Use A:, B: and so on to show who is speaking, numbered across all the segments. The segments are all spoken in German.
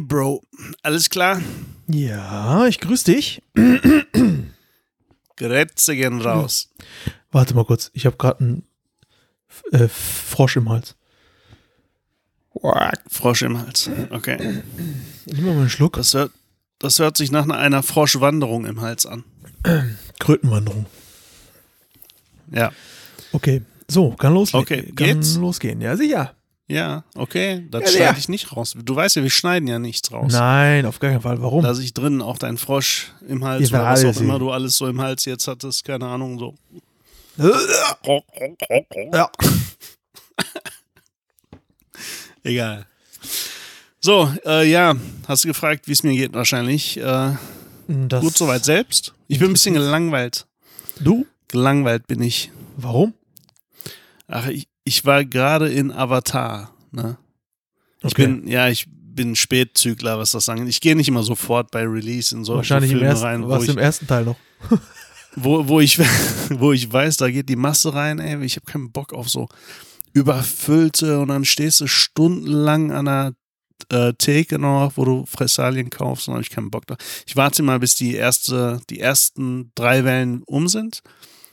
A: Hey, Bro. Alles klar?
B: Ja, ich grüße dich.
A: Grätze gehen raus.
B: Warte mal kurz, ich habe gerade einen äh, Frosch im Hals.
A: Frosch im Hals. Okay.
B: Nimm mal einen Schluck.
A: Das hört, das hört sich nach einer Froschwanderung im Hals an.
B: Krötenwanderung.
A: Ja.
B: Okay, so, kann losgehen.
A: Okay,
B: kann
A: geht's?
B: losgehen. Ja, sicher.
A: Ja, okay. Das
B: Ja,
A: schneide
B: ja.
A: ich nicht raus. Du weißt ja, wir schneiden ja nichts raus.
B: Nein, auf gar keinen Fall. Warum?
A: Lass ich drinnen auch deinen Frosch im Hals oder was auch immer
B: sehen.
A: du alles so im Hals jetzt hattest, keine Ahnung, so.
B: Ja.
A: Egal. So, äh, ja, hast du gefragt, wie es mir geht wahrscheinlich. Äh,
B: Das,
A: gut soweit selbst. Ich bin ein bisschen gelangweilt.
B: Du?
A: Gelangweilt bin ich.
B: Warum?
A: Ach, ich, ich war gerade in Avatar. Ne? Ich
B: Okay.
A: bin, ja, ich bin Spätzügler, was das angeht. Ich gehe nicht immer sofort bei Release in so
B: Wahrscheinlich
A: so
B: im
A: Filme
B: ersten,
A: rein, wo
B: warst du
A: ich,
B: im ersten Teil noch.
A: wo, wo, ich, wo ich weiß, da geht die Masse rein, ey. Ich habe keinen Bock auf so überfüllte und dann stehst du stundenlang an der äh, Theke noch, wo du Fressalien kaufst und habe ich keinen Bock da. Ich warte mal, bis die erste, die ersten drei Wellen um sind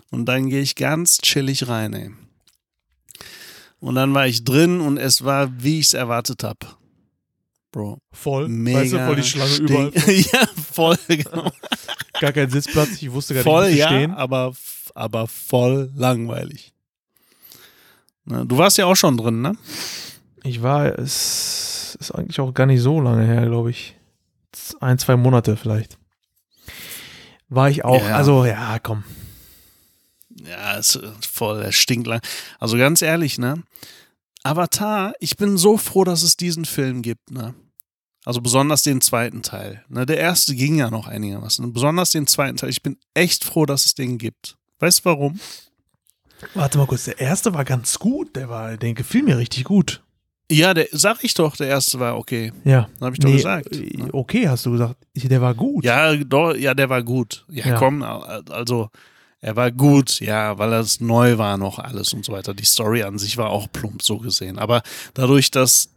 A: und dann gehe ich ganz chillig rein, ey. Und dann war ich drin und es war, wie ich es erwartet habe. Bro.
B: Voll.
A: Mega.
B: weißt du, voll die Schlange
A: stink-
B: überall.
A: ja, voll, genau.
B: Gar kein Sitzplatz. Ich wusste gar
A: voll,
B: nicht, wo
A: ja,
B: stehen.
A: aber, aber voll langweilig. Na, du warst ja auch schon drin, ne?
B: Ich war, es ist eigentlich auch gar nicht so lange her, glaube ich. Ein, zwei Monate vielleicht. War ich auch.
A: Ja.
B: Also, ja, komm.
A: Ja, ist voll, er stinkt lang. Also ganz ehrlich, ne? Avatar, ich bin so froh, dass es diesen Film gibt, ne? Also besonders den zweiten Teil. Ne? Der erste ging ja noch einigermaßen. ne? Besonders den zweiten Teil. Ich bin echt froh, dass es den gibt. Weißt du warum?
B: Warte mal kurz, der erste war ganz gut. Der war, der gefiel mir richtig gut.
A: Ja, der, sag ich doch, der erste war okay.
B: Ja.
A: Hab ich doch gesagt,
B: äh,
A: ne?
B: Okay, hast du gesagt. Der war gut.
A: Ja, doch, ja, der war gut. Ja,
B: Ja.
A: komm, also er war gut, ja, weil es neu war noch alles und so weiter. Die Story an sich war auch plump so gesehen. Aber dadurch, dass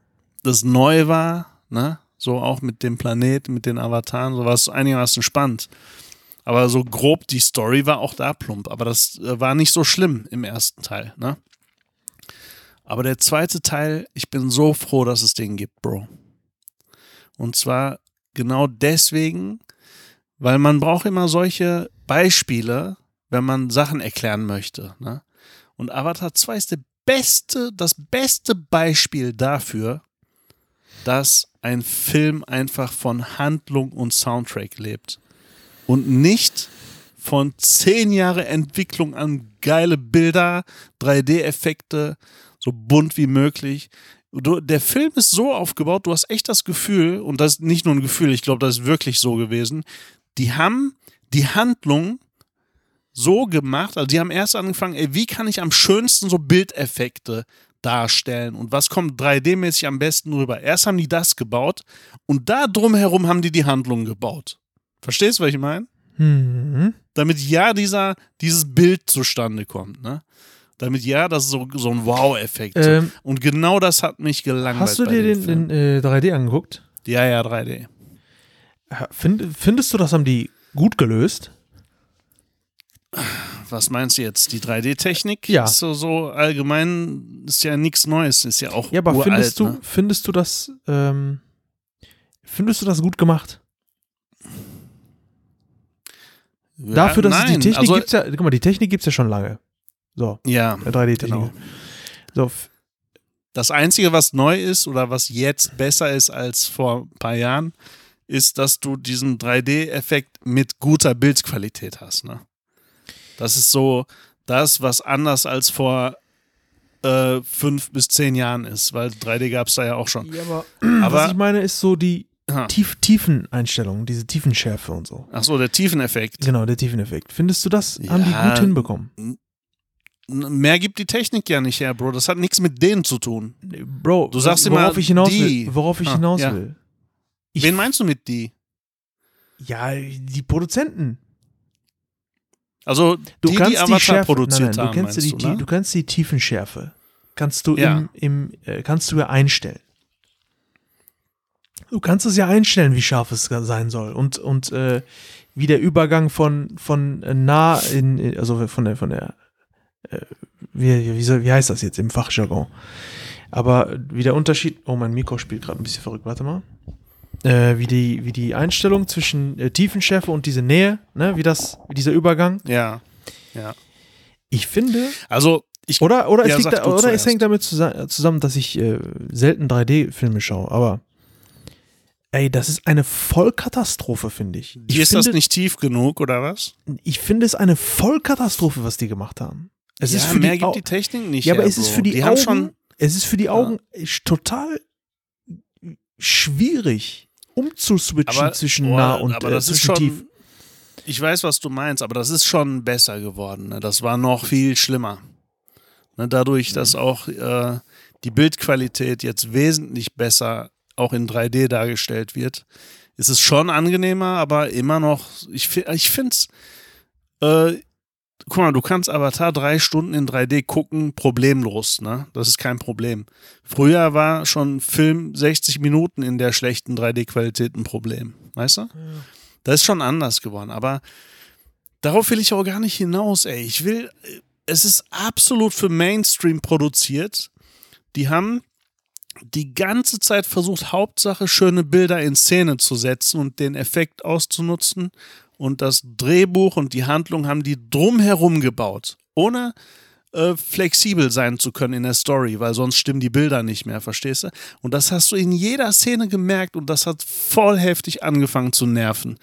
A: das neu war, ne, so auch mit dem Planet, mit den Avataren, so war es einigermaßen spannend. Aber so grob die Story war auch da plump. Aber das äh, war nicht so schlimm im ersten Teil, ne? Aber der zweite Teil, ich bin so froh, dass es den gibt, Bro. Und zwar genau deswegen, weil man braucht immer solche Beispiele, wenn man Sachen erklären möchte. Ne? Und Avatar 2 ist der beste, das beste Beispiel dafür, dass ein Film einfach von Handlung und Soundtrack lebt. Und nicht von zehn Jahre Entwicklung an geile Bilder, 3D-Effekte, so bunt wie möglich. Du, der Film ist so aufgebaut, du hast echt das Gefühl, und das ist nicht nur ein Gefühl, ich glaube, das ist wirklich so gewesen, die haben die Handlung so gemacht, also die haben erst angefangen, ey, wie kann ich am schönsten so Bildeffekte darstellen und was kommt 3D-mäßig am besten rüber. Erst haben die das gebaut und da drumherum haben die die Handlung gebaut. Verstehst du, was ich meine?
B: Mhm.
A: damit ja dieser, dieses Bild zustande kommt, ne? Damit ja das so, so ein Wow-Effekt.
B: Ähm,
A: Und genau das hat mich gelangweilt.
B: Hast du dir den,
A: Film.
B: den äh, 3D angeguckt?
A: Ja, ja, 3D.
B: Ja, Find, findest du, das haben die gut gelöst?
A: Was meinst du jetzt? Die 3D-Technik?
B: Ja.
A: Ist so, so allgemein, ist ja nichts Neues, ist ja auch
B: Ja, aber
A: uralt,
B: findest du,
A: ne?
B: findest du das, ähm, findest du das gut gemacht?
A: Ja,
B: Dafür, dass es
A: nein,
B: die Technik
A: also,
B: gibt's ja, guck mal, die Technik gibt's ja schon lange. So,
A: Ja,
B: äh, 3D-Technik.
A: genau.
B: So,
A: Das Einzige, was neu ist oder was jetzt besser ist als vor ein paar Jahren, ist, dass du diesen 3D-Effekt mit guter Bildqualität hast. Ne? Das ist so das, was anders als vor äh, fünf bis zehn Jahren ist, weil 3D gab es da ja auch schon.
B: ja, aber,
A: Aber-
B: was ich meine, ist so die
A: Ha.
B: Tief Tiefeneinstellung, diese Tiefenschärfe und so.
A: Ach so, der Tiefeneffekt.
B: Genau, der Tiefeneffekt. Findest du das, haben die
A: Ja.
B: gut hinbekommen?
A: Mehr gibt die Technik ja nicht her, Bro. Das hat nichts mit denen zu tun.
B: Bro,
A: Du sagst
B: worauf
A: immer
B: ich hinaus
A: die.
B: will, worauf ich
A: Ah,
B: hinaus
A: ja.
B: will. Ich,
A: Wen meinst du mit die?
B: Ja, die Produzenten.
A: Also
B: Du
A: die,
B: kannst
A: die Avatar
B: Schärfe,
A: produziert
B: nein, nein,
A: haben,
B: du kannst die,
A: du, ne?
B: du kannst die Tiefenschärfe kannst du
A: Ja.
B: im, im äh, kannst du ja einstellen. Du kannst es ja einstellen, wie scharf es sein soll. Und, und äh, wie der Übergang von, von äh, nah in, also von der, von der, äh, wie, wie, soll, wie heißt das jetzt im Fachjargon? Aber wie der Unterschied, oh, mein Mikro spielt gerade ein bisschen verrückt, warte mal. Äh, wie, die, wie die Einstellung zwischen äh, Tiefenschärfe und diese Nähe, ne, wie das, wie dieser Übergang.
A: Ja. Ja.
B: Ich finde.
A: Also, ich.
B: Oder, oder,
A: ja,
B: es, da, oder es hängt damit zusa- zusammen, dass ich äh, selten 3D-Filme schaue, aber. Ey, das ist eine Vollkatastrophe, finde ich. Ich
A: ist
B: finde,
A: das nicht tief genug, oder was?
B: ich finde es eine Vollkatastrophe, was die gemacht haben. Es
A: ja,
B: ist für
A: mehr
B: die
A: gibt die Technik nicht.
B: Ja, aber es ist für die,
A: die
B: Augen, es ist für die Augen sch- total schwierig umzuswitchen
A: Aber,
B: zwischen
A: boah,
B: nah und
A: aber
B: äh,
A: das ist
B: zwischen
A: schon.
B: tief.
A: Ich weiß, was du meinst, aber das ist schon besser geworden. Ne? Das war noch viel schlimmer. Ne? Dadurch, dass
B: Mhm.
A: auch äh, die Bildqualität jetzt wesentlich besser auch in 3D dargestellt wird, ist es schon angenehmer, aber immer noch, ich, ich finde es, äh, guck mal, du kannst Avatar drei Stunden in 3D gucken, problemlos, ne? Das ist kein Problem. Früher war schon Film 60 Minuten in der schlechten 3D-Qualität ein Problem, weißt du? Das ist schon anders geworden, aber darauf will ich auch gar nicht hinaus, ey. Ich will, äh, es ist absolut für Mainstream produziert. Die haben die ganze Zeit versucht, Hauptsache schöne Bilder in Szene zu setzen und den Effekt auszunutzen. Und das Drehbuch und die Handlung haben die drumherum gebaut, ohne äh, flexibel sein zu können in der Story, weil sonst stimmen die Bilder nicht mehr, verstehst du? Und das hast du in jeder Szene gemerkt und das hat voll heftig angefangen zu nerven.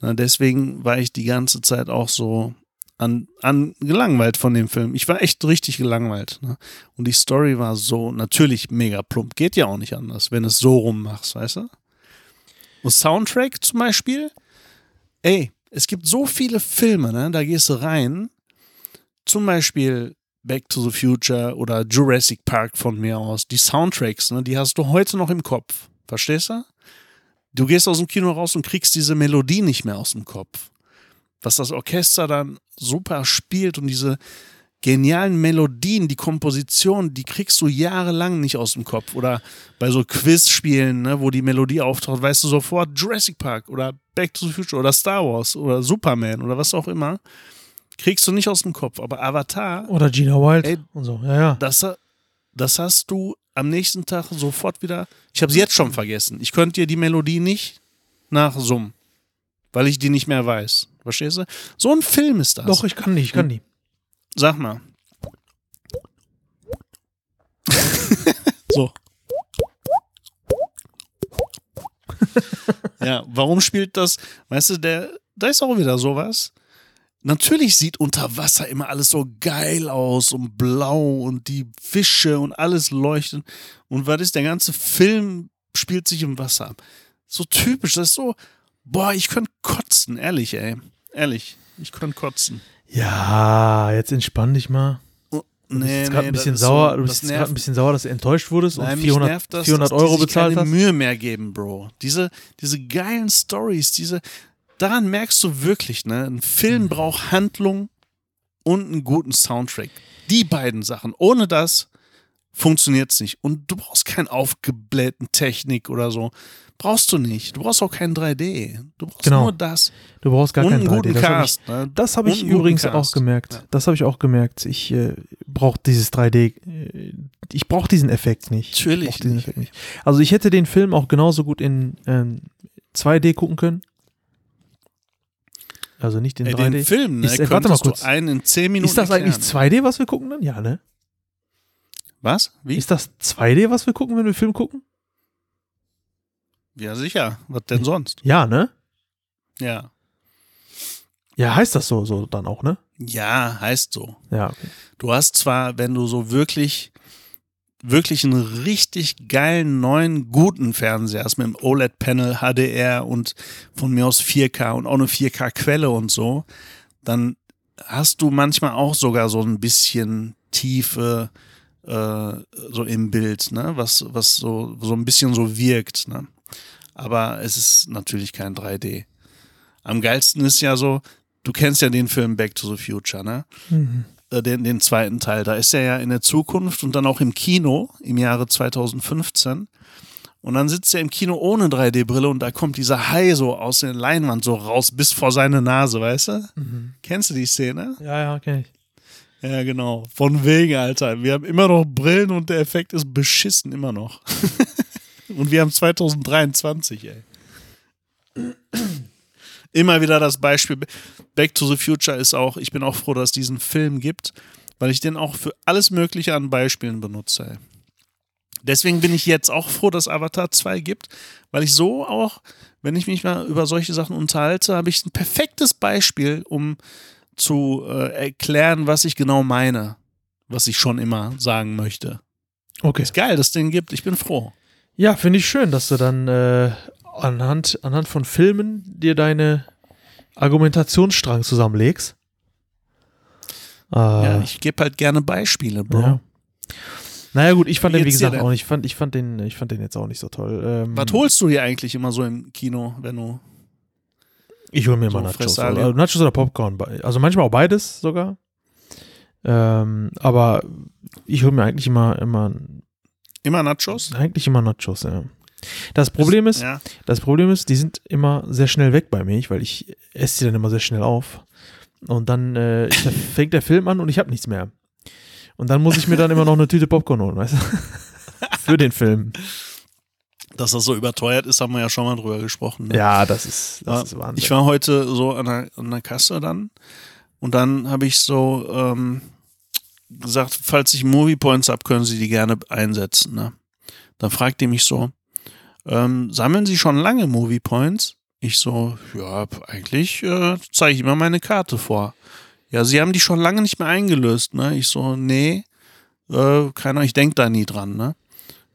A: Na, deswegen war ich die ganze Zeit auch so an, an gelangweilt von dem Film. Ich war echt richtig gelangweilt. Ne? Und die Story war so natürlich mega plump. Geht ja auch nicht anders, wenn es so rummachst, weißt du? Und Soundtrack zum Beispiel, ey, es gibt so viele Filme, ne? da gehst du rein, zum Beispiel Back to the Future oder Jurassic Park von mir aus, die Soundtracks, ne, die hast du heute noch im Kopf. Verstehst du? Du gehst aus dem Kino raus und kriegst diese Melodie nicht mehr aus dem Kopf. Was das Orchester dann super spielt und diese genialen Melodien, die Komposition, die kriegst du jahrelang nicht aus dem Kopf. Oder bei so Quizspielen, ne, wo die Melodie auftaucht, weißt du sofort Jurassic Park oder Back to the Future oder Star Wars oder Superman oder was auch immer. Kriegst du nicht aus dem Kopf. Aber Avatar,
B: Oder Gina Wild
A: Ey,
B: und so. Ja, ja.
A: das, das hast du am nächsten Tag sofort wieder. Ich habe sie jetzt schon vergessen. Ich könnte dir die Melodie nicht nachsummen, weil ich die nicht mehr weiß. Verstehst du? So ein Film ist das.
B: Doch, ich kann die, ich kann die.
A: Sag mal. so. ja, warum spielt das? Weißt du, der, da ist auch wieder sowas. Natürlich sieht unter Wasser immer alles so geil aus und blau und die Fische und alles leuchtet. Und was ist, der ganze Film spielt sich im Wasser ab. So typisch, das ist so, boah, ich könnte kotzen, ehrlich, ey. Ehrlich, ich könnte kotzen.
B: Ja, jetzt entspann dich mal.
A: Oh,
B: Du bist jetzt
A: nee,
B: gerade ein bisschen sauer,
A: so,
B: du bist gerade ein bisschen sauer, dass du enttäuscht wurdest
A: Nein,
B: und
A: mich
B: 400,
A: nervt das,
B: 400
A: dass
B: Euro
A: sich
B: bezahlt
A: keine
B: hast.
A: Mühe mehr geben, Bro. Diese, diese geilen Stories, diese, daran merkst du wirklich, ne? Ein Film
B: Hm.
A: braucht Handlung und einen guten Soundtrack. Die beiden Sachen. Ohne das funktioniert es nicht. Und du brauchst keinen aufgeblähten Technik oder so. Brauchst du nicht. Du brauchst auch kein 3D. Du brauchst
B: Genau.
A: nur das.
B: Du brauchst gar keinen
A: einen
B: 3D.
A: guten
B: Das hab ich,
A: Cast. ne?
B: das habe ich übrigens
A: Cast.
B: auch gemerkt.
A: Ja.
B: Das habe ich auch gemerkt. Ich äh, brauche dieses 3D. äh, Ich brauche diesen Effekt nicht.
A: Natürlich
B: Ich
A: nicht.
B: Effekt nicht. Also ich hätte den Film auch genauso gut in ähm, 2D gucken können. Also nicht in
A: Ey,
B: 3D.
A: den Film, ne?
B: Ist, äh, warte mal kurz.
A: einen in 10 Minuten
B: Ist das eigentlich
A: erklären.
B: 2D, was wir gucken dann? Ja, ne?
A: Was? Wie?
B: Ist das 2D, was wir gucken, wenn wir Film gucken?
A: Ja, sicher. Was denn sonst?
B: Ja, ne?
A: Ja.
B: Ja, heißt das so, so dann auch, ne?
A: Ja, heißt so.
B: Ja, okay.
A: Du hast zwar, wenn du so wirklich, wirklich einen richtig geilen, neuen, guten Fernseher hast mit einem OLED-Panel, HDR und von mir aus 4K und auch eine 4K-Quelle und so, dann hast du manchmal auch sogar so ein bisschen Tiefe äh, so im Bild, ne? was, was so, so ein bisschen so wirkt. Ne? Aber es ist natürlich kein 3D. Am geilsten ist ja so, du kennst ja den Film Back to the Future, ne?
B: Mhm.
A: äh, den, den zweiten Teil. Da ist er ja in der Zukunft und dann auch im Kino im Jahre 2015. Und dann sitzt er im Kino ohne 3D-Brille und da kommt dieser Hai so aus der Leinwand so raus bis vor seine Nase, weißt du? Kennst du die Szene?
B: Ja, ja, kenn ich.
A: Ja, genau. Von wegen, Alter. Wir haben immer noch Brillen und der Effekt ist beschissen immer noch. und wir haben 2023, ey. Immer wieder das Beispiel. Back to the Future ist auch, ich bin auch froh, dass es diesen Film gibt, weil ich den auch für alles Mögliche an Beispielen benutze. Ey. Deswegen bin ich jetzt auch froh, dass Avatar 2 gibt, weil ich so auch, wenn ich mich mal über solche Sachen unterhalte, habe ich ein perfektes Beispiel, um zu äh, erklären, was ich genau meine, was ich schon immer sagen möchte.
B: Okay.
A: Ist geil, dass es den gibt. Ich bin froh.
B: Ja, finde ich schön, dass du dann äh, anhand, anhand von Filmen dir deine Argumentationsstrang zusammenlegst. Äh,
A: Ja, ich gebe halt gerne Beispiele, Bro.
B: ja. Naja gut, ich fand
A: Wie
B: den, wie gesagt, auch nicht. Ich fand, ich, fand den, ich fand den jetzt auch nicht so toll. Ähm,
A: Was holst du dir eigentlich immer so im Kino, wenn du.
B: Ich hole mir
A: So
B: mal Nachos. Oder, Nachos oder Popcorn. Also manchmal auch beides sogar. Ähm, aber ich hole mir eigentlich immer, immer,
A: Immer Nachos?
B: eigentlich immer Nachos, ja. Das Problem ist,
A: Ja.
B: das Problem ist, die sind immer sehr schnell weg bei mir, weil ich esse die dann immer sehr schnell auf. Und dann äh, fängt der Film an und ich habe nichts mehr. Und dann muss ich mir dann immer noch eine Tüte Popcorn holen, weißt du? Für den Film.
A: Dass das so überteuert ist, haben wir ja schon mal drüber gesprochen. Ne?
B: Ja, das ist, das ist Wahnsinn.
A: Ich war heute so an der, an der Kasse dann und dann habe ich so ähm, gesagt, falls ich Movie Points habe, können Sie die gerne einsetzen. Ne? Dann fragt die mich so, ähm, sammeln Sie schon lange Movie Points? Ich so, ja, eigentlich äh, zeige ich immer meine Karte vor. Ja, Sie haben die schon lange nicht mehr eingelöst, ne? Ich so, nee, äh, keiner, ich denke da nie dran, ne?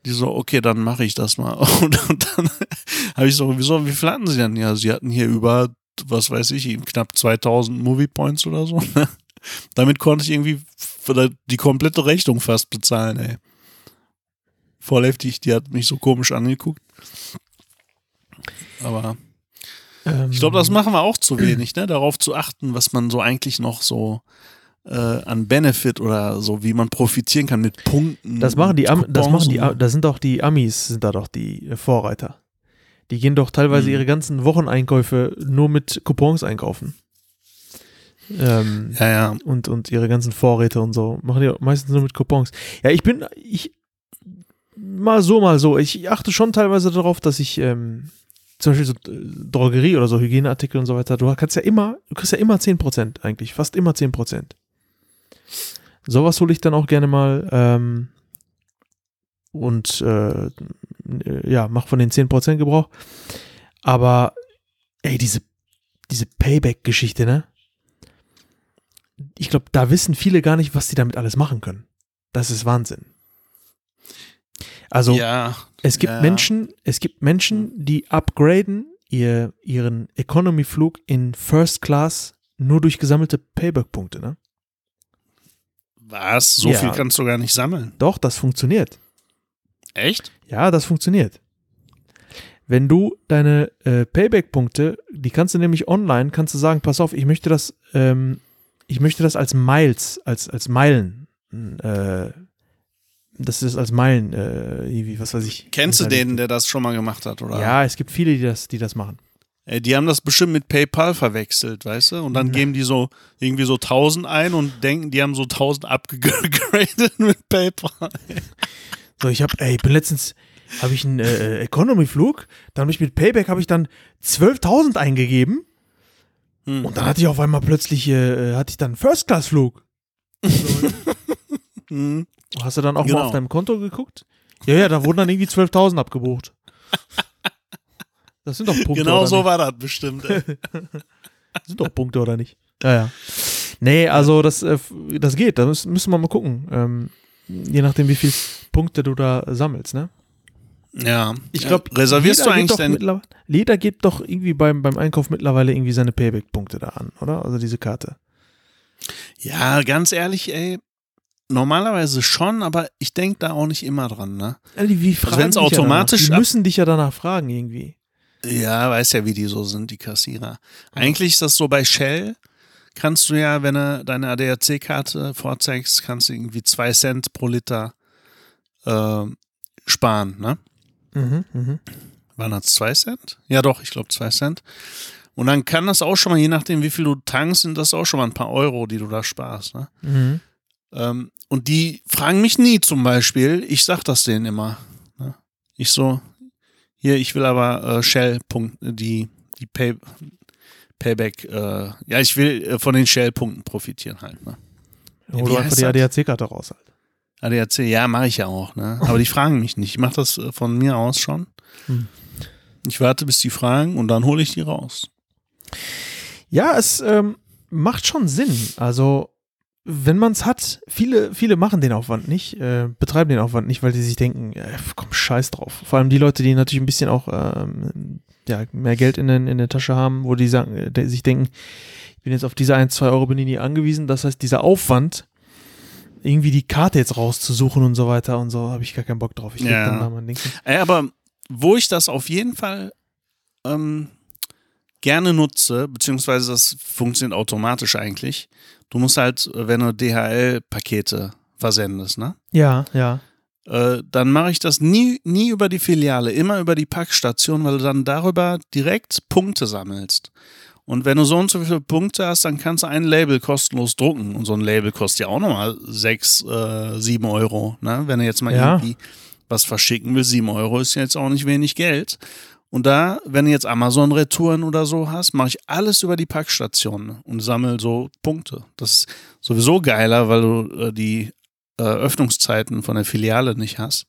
A: Die so, okay, dann mache ich das mal. Und, dann habe ich so, wieso, wie viel hatten sie denn? Ja, sie hatten hier über, was weiß ich, knapp 2000 Movie Points oder so. ne? Damit konnte ich irgendwie die komplette Rechnung fast bezahlen, ey. Voll heftig, die hat mich so komisch angeguckt. Aber
B: Ähm,
A: ich glaube, das machen wir auch zu wenig, ne? Darauf zu achten, was man so eigentlich noch so äh, an Benefit oder so, wie man profitieren kann mit Punkten.
B: Das machen die, Am das machen die,
A: und-
B: da sind doch die Amis, sind da doch die äh, Vorreiter. Die gehen doch teilweise
A: Mhm.
B: ihre ganzen Wocheneinkäufe nur mit Coupons einkaufen. Ähm,
A: Ja, ja.
B: und, und ihre ganzen Vorräte und so. Machen die meistens nur mit Coupons. Ja, ich bin, ich, mal so, mal so. Ich achte schon teilweise darauf, dass ich, ähm, zum Beispiel so äh, Drogerie oder so Hygieneartikel und so weiter, du kannst ja immer, du kriegst ja immer 10% eigentlich, fast immer 10%. Sowas hole ich dann auch gerne mal ähm, und äh, ja, mach von den 10% Gebrauch. Aber ey, diese, diese Payback-Geschichte, ne? Ich glaube, da wissen viele gar nicht, was die damit alles machen können. Das ist Wahnsinn. Also,
A: ja,
B: es gibt
A: ja.
B: Menschen, es gibt Menschen, die upgraden ihr, ihren Economy-Flug in First Class nur durch gesammelte Payback-Punkte, ne?
A: Was? So
B: Ja.
A: viel kannst du gar nicht sammeln.
B: Doch, das funktioniert.
A: Echt?
B: Ja, das funktioniert. Wenn du deine äh, Payback-Punkte, die kannst du nämlich online, kannst du sagen, pass auf, ich möchte das, ähm, ich möchte das als Miles, als, als Meilen, äh, das ist als Meilen, äh, was weiß ich.
A: Kennst du den, der das schon mal gemacht hat, oder?
B: Ja, es gibt viele, die das, die das machen.
A: Ey, die haben das bestimmt mit PayPal verwechselt, weißt du? Und dann
B: Na.
A: geben die so irgendwie so 1000 ein und denken, die haben so 1000 abgegradet mit PayPal.
B: So, ich habe, ey, ich bin letztens, habe ich einen äh, Economy-Flug, dann habe ich mit Payback habe ich dann 12.000 eingegeben
A: Hm.
B: und dann hatte ich auf einmal plötzlich, äh, hatte ich dann einen First-Class-Flug.
A: Hm.
B: Hast du dann auch
A: Genau.
B: mal auf deinem Konto geguckt? Ja, ja, da wurden dann irgendwie 12.000 abgebucht. Das sind doch Punkte,
A: Genau
B: oder
A: so
B: nicht?
A: war das bestimmt. Ey.
B: Das sind doch Punkte, oder nicht? Ja, ja. Nee, also das, äh, das geht, da müssen, wir mal gucken. Ähm, je nachdem, wie viele Punkte du da sammelst, ne?
A: Ja.
B: Ich glaube,
A: ja. reservierst du eigentlich dein.
B: Jeder gibt doch irgendwie beim, beim Einkauf mittlerweile irgendwie seine Payback-Punkte da an, oder? Also diese Karte.
A: Ja, ganz ehrlich, ey. Normalerweise schon, aber ich denke da auch nicht immer dran, ne?
B: Ja, die, wie fragen
A: wenn's
B: dich ja
A: automatisch
B: danach. Die müssen dich ja danach fragen irgendwie.
A: Ja, weiß ja, wie die so sind, die Kassierer. Eigentlich ist das so bei Shell, kannst du ja, wenn du deine ADAC-Karte vorzeigst, kannst du irgendwie zwei Cent pro Liter äh, sparen, ne?
B: Mhm, mhm.
A: Waren das zwei Cent? Ja, doch, ich glaube zwei Cent. Und dann kann das auch schon mal, je nachdem, wie viel du tankst, sind das auch schon mal ein paar Euro, die du da sparst. Ne?
B: Mhm.
A: Ähm, und die fragen mich nie zum Beispiel, ich sag das denen immer. Ne? Ich so, hier, ich will aber äh, Shell, Punkte, die, die Pay, Payback, äh, ja, ich will äh, von den Shell-Punkten profitieren halt. Ne? Wie
B: du einfach die? ADAC-Karte raus halt.
A: ADAC, ja, mache ich ja auch, ne? Aber die fragen mich nicht. Ich mache das äh, von mir aus schon.
B: Hm.
A: Ich warte, bis die fragen und dann hole ich die raus.
B: Ja, es ähm, macht schon Sinn. Also, wenn man es hat, viele, viele machen den Aufwand nicht, äh, betreiben den Aufwand nicht, weil die sich denken, äh, komm, scheiß drauf. Vor allem die Leute, die natürlich ein bisschen auch ähm, ja, mehr Geld in, den, in der Tasche haben, wo die sagen, äh, sich denken, ich bin jetzt auf diese 1, 2 Euro bin ich nie angewiesen. Das heißt, dieser Aufwand, irgendwie die Karte jetzt rauszusuchen und so weiter und so, habe ich gar keinen Bock drauf. Ich
A: Ja.
B: dann da mein Ding
A: aber wo ich das auf jeden Fall ähm, gerne nutze, beziehungsweise das funktioniert automatisch eigentlich, du musst halt, äh, wenn du DHL-Pakete versendest, ne?
B: Ja, ja.
A: Äh, dann mache ich das nie, nie über die Filiale, immer über die Packstation, weil du dann darüber direkt Punkte sammelst. Und wenn du so und so viele Punkte hast, dann kannst du ein Label kostenlos drucken. Und so ein Label kostet ja auch nochmal sechs, äh, sieben Euro. Ne? Wenn du jetzt mal
B: Ja.
A: irgendwie was verschicken willst, sieben Euro ist jetzt auch nicht wenig Geld. Und da, wenn du jetzt Amazon-Retouren oder so hast, mache ich alles über die Packstation und sammle so Punkte. Das ist sowieso geiler, weil du äh, die äh, Öffnungszeiten von der Filiale nicht hast.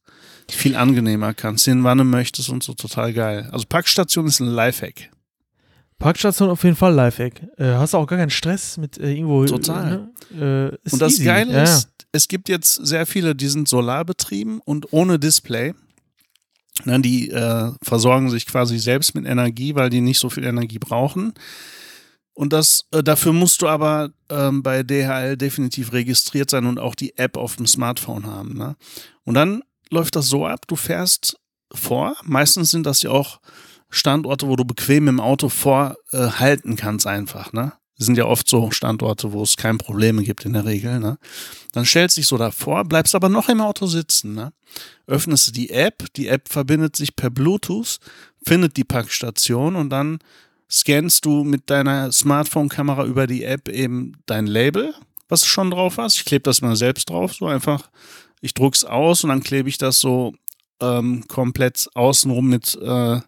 A: Viel angenehmer kannst hin, wann du möchtest und so total geil. Also Packstation ist ein Lifehack.
B: Parkstation auf jeden Fall Lifehack. Äh, hast du auch gar keinen Stress mit äh, irgendwo.
A: Total.
B: Ne? Äh,
A: und das
B: easy.
A: Geile
B: ja,
A: ist, es gibt jetzt sehr viele, die sind solarbetrieben und ohne Display. Ne, die äh, versorgen sich quasi selbst mit Energie, weil die nicht so viel Energie brauchen. Und das, äh, dafür musst du aber ähm, bei DHL definitiv registriert sein und auch die App auf dem Smartphone haben. Ne? Und dann läuft das so ab, du fährst vor. Meistens sind das ja auch Standorte, wo du bequem im Auto vorhalten kannst einfach. Ne? Sind ja oft so Standorte, wo es keine Probleme gibt in der Regel. Ne? Dann stellst dich so davor, bleibst aber noch im Auto sitzen. Ne? Öffnest du die App, die App verbindet sich per Bluetooth, findet die Packstation und dann scannst du mit deiner Smartphone-Kamera über die App eben dein Label, was du schon drauf hast. Ich klebe das mal selbst drauf, so einfach. Ich druck's aus und dann klebe ich das so ähm, komplett außenrum mit äh,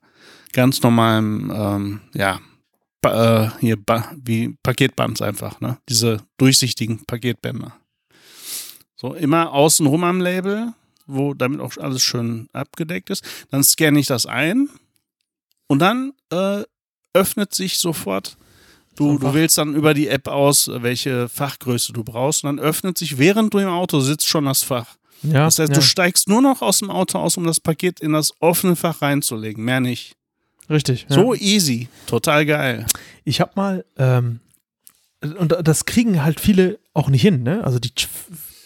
A: ganz normalem, ähm, ja, äh, hier ba wie Paketband einfach, ne? Diese durchsichtigen Paketbänder. So immer außenrum am Label, wo damit auch alles schön abgedeckt ist. Dann scanne ich das ein und dann äh, öffnet sich sofort. Du, du wählst dann über die App aus, welche Fachgröße du brauchst. Und dann öffnet sich, während du im Auto sitzt, schon das Fach.
B: ja,
A: Das heißt,
B: ja.
A: du steigst nur noch aus dem Auto aus, um das Paket in das offene Fach reinzulegen. Mehr nicht.
B: Richtig. Ja.
A: So easy. Total geil.
B: Ich habe mal, ähm, und das kriegen halt viele auch nicht hin, ne? Also die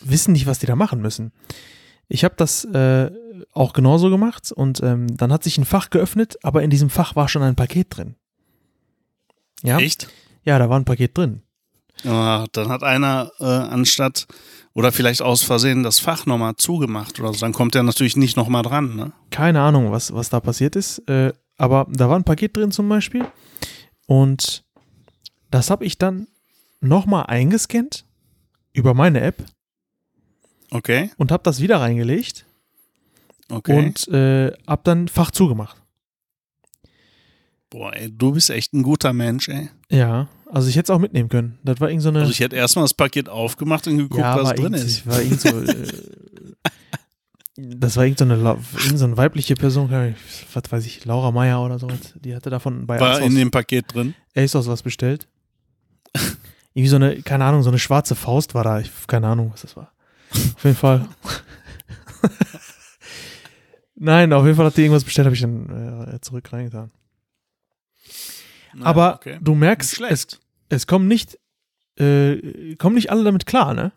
B: wissen nicht, was die da machen müssen. Ich habe das äh, auch genauso gemacht und ähm, dann hat sich ein Fach geöffnet, aber in diesem Fach war schon ein Paket drin. Ja,
A: Echt?
B: ja, da war ein Paket drin.
A: Ja, dann hat einer äh, anstatt oder vielleicht aus Versehen das Fach nochmal zugemacht oder so. Dann kommt er natürlich nicht nochmal dran. Ne?
B: Keine Ahnung, was, was da passiert ist, äh, aber da war ein Paket drin zum Beispiel und das habe ich dann nochmal eingescannt über meine App
A: Okay,
B: und habe das wieder reingelegt
A: okay.
B: und äh, hab dann Fach zugemacht.
A: Boah, ey, du bist echt ein guter Mensch, ey.
B: Ja, also ich hätte es auch mitnehmen können. Das war irgend so eine.
A: Also ich hätte erstmal das Paket aufgemacht und geguckt,
B: ja,
A: was drin ist.
B: War irgend so, äh, das war irgend so, irgend so eine weibliche Person, was weiß ich, Laura Meyer oder so. Die hatte davon bei
A: War in
B: ASOS,
A: dem Paket drin.
B: ASOS was bestellt. Irgendwie so eine, keine Ahnung, so eine schwarze Faust war da. Ich, keine Ahnung, was das war. Auf jeden Fall. Nein, auf jeden Fall hat die irgendwas bestellt, habe ich dann äh, zurück reingetan.
A: Na,
B: Aber
A: okay.
B: du merkst, es, es kommen nicht, äh, kommen nicht alle damit klar, ne?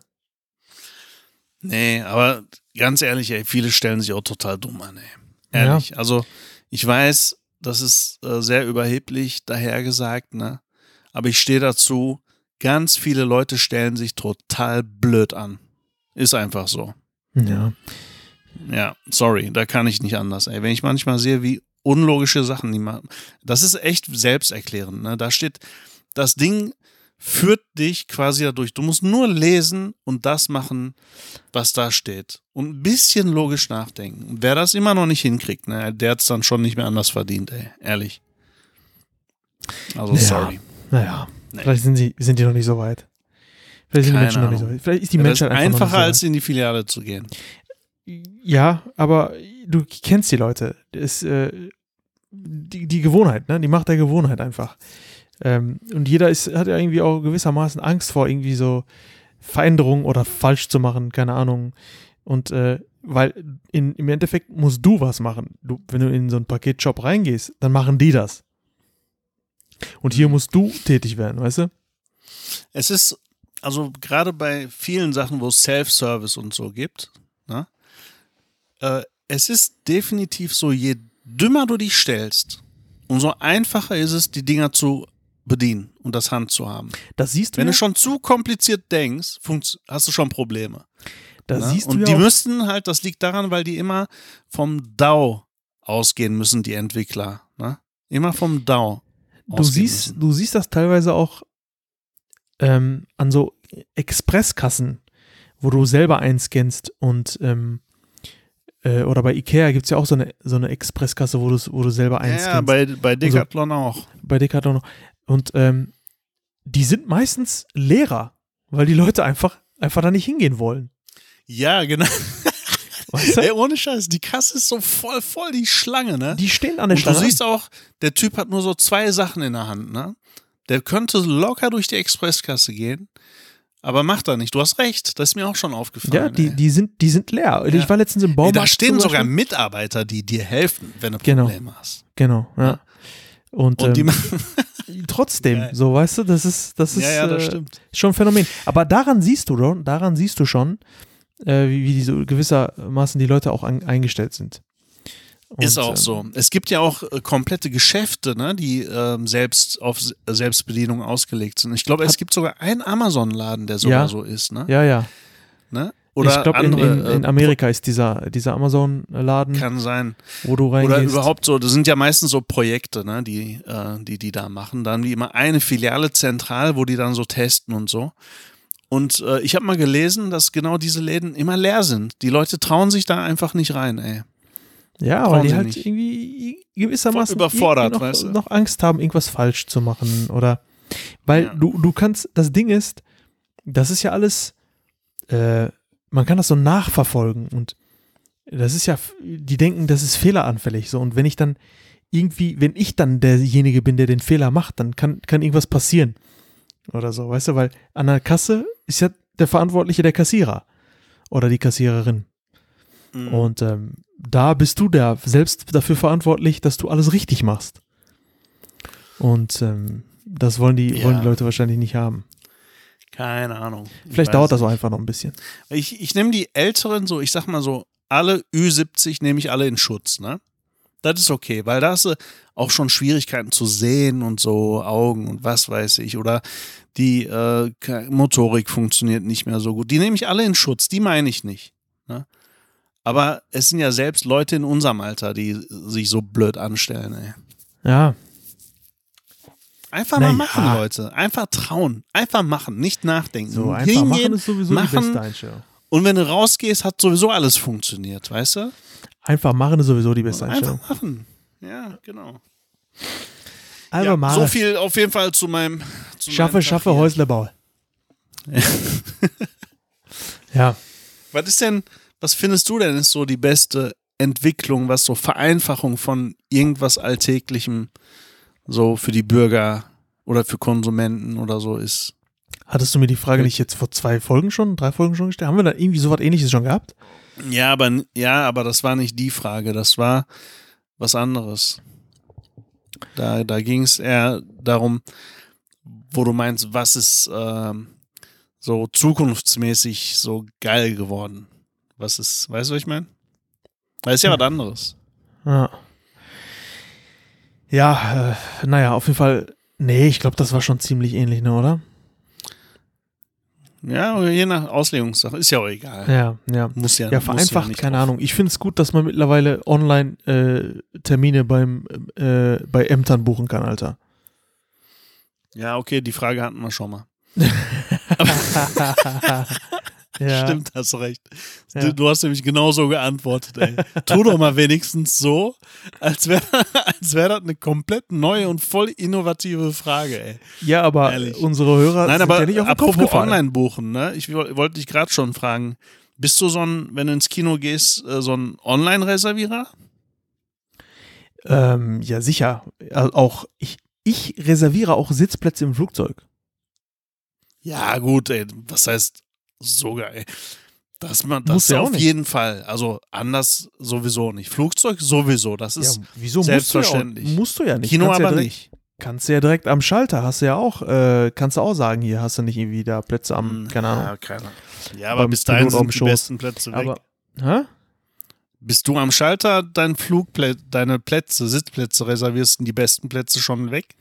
A: Nee, aber ganz ehrlich, ey, viele stellen sich auch total dumm an, ey. Ehrlich. Also, ich weiß, das ist äh, sehr überheblich dahergesagt, ne? Aber ich stehe dazu, ganz viele Leute stellen sich total blöd an. Ist einfach so.
B: Ja.
A: Ja, sorry, da kann ich nicht anders. Ey. Wenn ich manchmal sehe, wie unlogische Sachen die machen, das ist echt selbsterklärend. Ne? Da steht, das Ding führt dich quasi dadurch. Du musst nur lesen und das machen, was da steht. Und ein bisschen logisch nachdenken. Und wer das immer noch nicht hinkriegt, ne, der hat es dann schon nicht mehr anders verdient, ey. Ehrlich. Also,
B: Ja.
A: sorry.
B: Naja,
A: Nee.
B: vielleicht sind, sie, sind die noch nicht so weit. Vielleicht sind die
A: Keine
B: Menschen noch nicht so
A: Ahnung.
B: weit. Vielleicht ist die
A: Ja,
B: Menschheit
A: ist einfacher,
B: nicht
A: als
B: so
A: in die Filiale zu gehen.
B: Ja, aber du kennst die Leute. Das ist äh, die, die Gewohnheit, ne? Die Macht der Gewohnheit einfach. Ähm, und jeder ist, hat ja irgendwie auch gewissermaßen Angst vor irgendwie so Veränderungen oder falsch zu machen, keine Ahnung. Und äh, weil in, im Endeffekt musst du was machen. Du, wenn du in so einen Paketshop reingehst, dann machen die das. Und hier musst du tätig werden, weißt du?
A: Es ist, also gerade bei vielen Sachen, wo es Self-Service und so gibt, ne, äh, es ist definitiv so, je dümmer du dich stellst, umso einfacher ist es, die Dinger zu bedienen und das Hand zu haben.
B: Das siehst du
A: Wenn
B: ja,
A: du schon zu kompliziert denkst, hast du schon Probleme.
B: da
A: ne?
B: siehst du
A: und
B: ja
A: die
B: auch,
A: müssten halt, das liegt daran, weil die immer vom DAO ausgehen müssen, die Entwickler. Ne? Immer vom DAO.
B: du siehst,
A: müssen.
B: du siehst das teilweise auch ähm, an so Expresskassen, wo du selber einscannst und ähm, äh, oder bei Ikea gibt es ja auch so eine, so eine Expresskasse, wo, wo du selber einscannst.
A: Ja, bei, bei Decathlon auch.
B: bei Decathlon. Und ähm, die sind meistens leerer, weil die Leute einfach, einfach da nicht hingehen wollen.
A: Ja, genau.
B: Weißt du?
A: Ey, ohne Scheiß, die Kasse ist so voll, voll die Schlange, ne?
B: Die stehen an der
A: Und du siehst auch, der Typ hat nur so zwei Sachen in der Hand, ne? Der könnte locker durch die Expresskasse gehen, aber macht er nicht. Du hast recht, das ist mir auch schon aufgefallen.
B: ja, die,
A: ey.
B: die, sind, die sind leer.
A: Ja.
B: Ich war letztens im Baumarkt.
A: da stehen sogar. Mitarbeiter, die dir helfen, wenn du
B: Genau.
A: Probleme hast.
B: Genau, ja. Und,
A: Und die
B: ähm,
A: machen.
B: trotzdem,
A: Geil.
B: so weißt du, das ist, das ist
A: ja, ja, das
B: äh, schon ein Phänomen. Aber daran siehst du schon, daran siehst du schon, äh, wie, wie so gewissermaßen die Leute auch an, eingestellt sind.
A: Ist
B: Und,
A: auch
B: ähm,
A: so. Es gibt ja auch äh, komplette Geschäfte, ne, die ähm, selbst auf S- Selbstbedienung ausgelegt sind. Ich glaube, es gibt sogar einen Amazon-Laden, der sogar
B: Ja.
A: so ist, ne?
B: Ja, ja.
A: ne? Oder
B: ich glaube, in, in, in
A: äh,
B: Amerika ist dieser, dieser Amazon-Laden,
A: kann sein.
B: wo du
A: Oder
B: reingehst.
A: überhaupt so, das sind ja meistens so Projekte, ne, die, äh, die die da machen. Da haben die immer eine Filiale zentral, wo die dann so testen und so. Und äh, ich habe mal gelesen, dass genau diese Läden immer leer sind. Die Leute trauen sich da einfach nicht rein, ey.
B: Ja,
A: Trauen
B: weil die halt
A: nicht.
B: irgendwie gewissermaßen
A: überfordert,
B: irgendwie noch,
A: weißt du?
B: noch Angst haben, irgendwas falsch zu machen. Oder weil
A: Ja.
B: du, du kannst, das Ding ist, das ist ja alles, äh, man kann das so nachverfolgen und das ist ja, die denken, das ist fehleranfällig. So, und wenn ich dann irgendwie, wenn ich dann derjenige bin, der den Fehler macht, dann kann, kann irgendwas passieren. Oder so, weißt du, weil an der Kasse ist ja der Verantwortliche der Kassierer oder die Kassiererin.
A: Mhm.
B: Und ähm, da bist du der selbst dafür verantwortlich, dass du alles richtig machst. Und ähm, das wollen die,
A: Ja.
B: wollen die Leute wahrscheinlich nicht haben.
A: Keine Ahnung. Ich
B: Vielleicht dauert das auch einfach noch ein bisschen.
A: Ich, ich nehme die Älteren so, ich sag mal so, alle Ü70 nehme ich alle in Schutz, ne? Das ist okay, weil da hast du auch schon Schwierigkeiten zu sehen und so, Augen und was weiß ich. Oder die äh, Motorik funktioniert nicht mehr so gut. Die nehme ich alle in Schutz, die meine ich nicht. Ne? Aber es sind ja selbst Leute in unserem Alter, die sich so blöd anstellen, ey.
B: Ja,
A: Einfach
B: Na
A: mal machen,
B: ja.
A: Leute. Einfach trauen. Einfach machen, nicht nachdenken.
B: so einfach machen ist sowieso
A: machen.
B: die beste Einstellung.
A: Und wenn du rausgehst, hat sowieso alles funktioniert, weißt du?
B: Einfach machen ist sowieso die beste Einstellung.
A: Einfach machen. Ja, genau.
B: Einfach
A: ja,
B: machen.
A: So viel auf jeden Fall zu meinem. Zu
B: schaffe,
A: meinem
B: schaffe,
A: Tag hier.
B: Häusle baue. ja,
A: Was ist denn, was findest du denn ist so die beste Entwicklung, was so Vereinfachung von irgendwas Alltäglichem so für die Bürger oder für Konsumenten oder so ist?
B: hattest du mir die Frage nicht jetzt vor zwei Folgen schon, drei Folgen schon gestellt? Haben wir da irgendwie sowas ähnliches schon gehabt?
A: Ja, aber ja, aber das war nicht die Frage, das war was anderes. Da, da ging es eher darum, wo du meinst, was ist ähm, so zukunftsmäßig so geil geworden? Was ist, weißt du, was ich meine? Das ist ja was anderes.
B: Ja. Ja, äh, naja, auf jeden Fall. Nee, ich glaube, das war schon ziemlich ähnlich, ne, oder?
A: Ja, je nach Auslegungssache. Ist ja auch egal.
B: Ja, ja.
A: Muss ja
B: Ja, vereinfacht,
A: nicht
B: keine
A: drauf.
B: Ahnung. Ich finde es gut, dass man mittlerweile online äh, Termine beim äh, bei Ämtern buchen kann, Alter.
A: Ja, okay, die Frage hatten wir schon mal.
B: ja.
A: Stimmt, hast recht.
B: Ja.
A: Du, hast nämlich genauso geantwortet, ey. Tu doch mal wenigstens so, als wäre als wär das eine komplett neue und voll innovative Frage, ey.
B: Ja, aber
A: Ehrlich.
B: unsere Hörer
A: Nein,
B: sind
A: aber
B: ja nicht auf den Kopf
A: apropos
B: gefallen.
A: online buchen, ne? Ich woll- wollte dich gerade schon fragen. Bist du so ein, wenn du ins Kino gehst, äh, so ein Online-Reservierer?
B: Ähm, ja, sicher. Also auch ich, ich reserviere auch Sitzplätze im Flugzeug.
A: Ja, gut, ey. Was heißt sogar, ey? Dass man das
B: ja
A: auf
B: nicht.
A: jeden Fall. Also anders sowieso nicht. Flugzeug sowieso. Das ist
B: ja, wieso
A: selbstverständlich.
B: Musst du ja, auch, musst du ja nicht.
A: Kino
B: Kannst ja
A: aber
B: direkt,
A: nicht.
B: Kannst du ja direkt am Schalter, hast du ja auch, äh, kannst du auch sagen, hier hast du nicht irgendwie da Plätze am,
A: Hm,
B: keine Ahnung.
A: Ja, keine. ja aber
B: Beim
A: bis dahin sind die besten Plätze weg.
B: Aber, hä?
A: Bist du am Schalter dein Flugplä deine Plätze, Sitzplätze reservierst und die besten Plätze schon weg?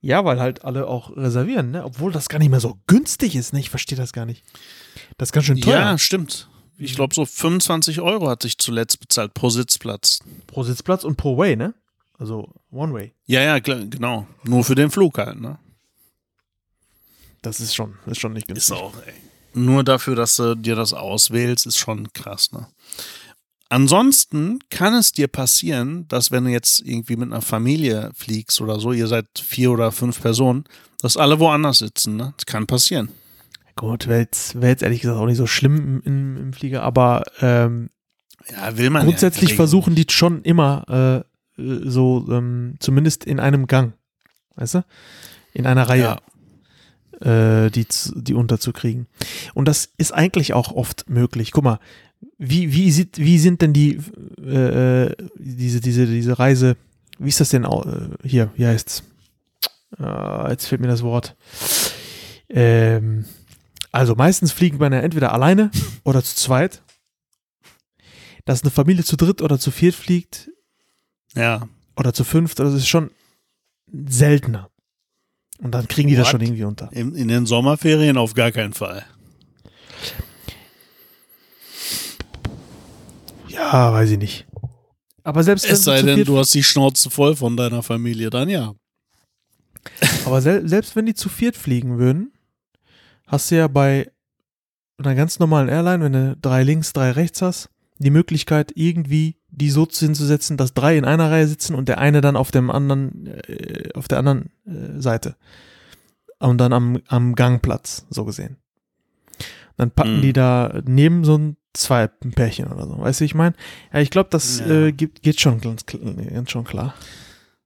B: Ja, weil halt alle auch reservieren, ne? Obwohl das gar nicht mehr so günstig ist, ne? Ich verstehe das gar nicht. Das ist ganz schön teuer.
A: Ja, stimmt. Ich glaube, so 25 Euro hatte ich zuletzt bezahlt pro Sitzplatz.
B: Pro Sitzplatz und pro Way, ne? Also One Way.
A: Ja, ja, klar, genau. Nur für den Flug halt, ne?
B: Das ist schon, ist schon nicht
A: Ist
B: günstig.
A: auch, ey. Nur dafür, dass du dir das auswählst, ist schon krass, ne? Ansonsten kann es dir passieren, dass wenn du jetzt irgendwie mit einer Familie fliegst oder so, ihr seid vier oder fünf Personen, dass alle woanders sitzen, ne? Das kann passieren.
B: Gut, wäre jetzt, wär jetzt ehrlich gesagt auch nicht so schlimm im, im, im Flieger, aber ähm,
A: Ja, will man
B: grundsätzlich
A: ja
B: versuchen die schon immer äh, äh, so, ähm, zumindest in einem Gang, weißt du? In einer Reihe. äh, die, die unterzukriegen. Und das ist eigentlich auch oft möglich. Guck mal, wie, wie, sieht, wie sind denn die, äh, äh, diese, diese, diese Reise, wie ist das denn äh, hier, wie heißt's? Äh, jetzt fehlt mir das Wort. Ähm, also meistens fliegen wir ja entweder alleine oder zu zweit. Dass eine Familie zu dritt oder zu viert fliegt
A: Ja.
B: oder zu fünft, das ist schon seltener. Und dann kriegen die das
A: What?
B: schon irgendwie unter.
A: In, in den Sommerferien auf gar keinen Fall.
B: Ja, weiß ich nicht. Aber selbst wenn
A: Es sei denn, du hast die Schnauze voll von deiner Familie, dann ja.
B: aber sel selbst wenn die zu viert fliegen würden, hast du ja bei einer ganz normalen Airline, wenn du drei links, drei rechts hast, die Möglichkeit irgendwie die so hinzusetzen, dass drei in einer Reihe sitzen und der eine dann auf dem anderen, äh, auf der anderen äh, Seite. Und dann am, am Gangplatz, so gesehen. Dann packen
A: Mhm.
B: die da neben so ein zwei Pärchen oder so. Weißt du, wie ich meine? Ja, ich glaube, das
A: Ja.
B: äh, gibt, geht schon ganz, ganz schon klar.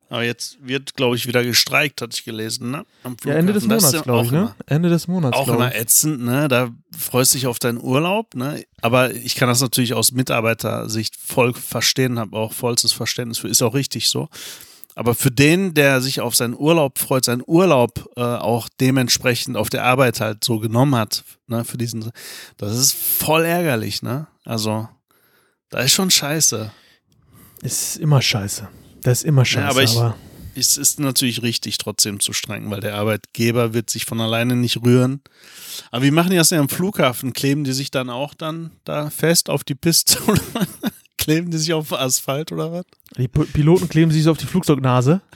A: Aber jetzt wird, glaube ich, wieder gestreikt, hatte ich gelesen, ne? Am
B: Ja, Ende des Monats,
A: ja
B: glaube ich, ne?
A: immer-
B: Ende des Monats,
A: Auch immer ätzend, ne? Da freust du dich auf deinen Urlaub, ne? Aber ich kann das natürlich aus Mitarbeitersicht voll verstehen, habe auch vollstes Verständnis für, ist auch richtig so. Aber für den, der sich auf seinen Urlaub freut, seinen Urlaub äh, auch dementsprechend auf der Arbeit halt so genommen hat, ne, für diesen, das ist voll ärgerlich, ne? Also, da ist schon scheiße.
B: Ist immer scheiße. Das ist immer scheiße,
A: aber ich-
B: aber
A: Es ist natürlich richtig, trotzdem zu strengen, weil der Arbeitgeber wird sich von alleine nicht rühren. Aber wie machen die das denn am Flughafen? Kleben die sich dann auch dann da fest auf die Piste kleben die sich auf Asphalt oder was?
B: die P Piloten kleben sich so auf die Flugzeugnase.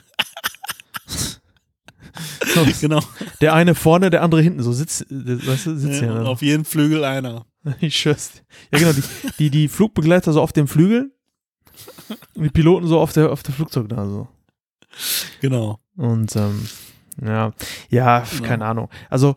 A: genau.
B: Der eine vorne, der andere hinten, so sitzt, weißt du, sitzt
A: Ja,
B: ja, dann.
A: auf jeden Flügel einer.
B: Ich schwör's. Ja, genau, die, die, die Flugbegleiter so auf dem Flügel und die Piloten so auf der, auf der Flugzeugnase. So.
A: Genau.
B: Und, ähm, ja, ja, keine Ahnung. Also,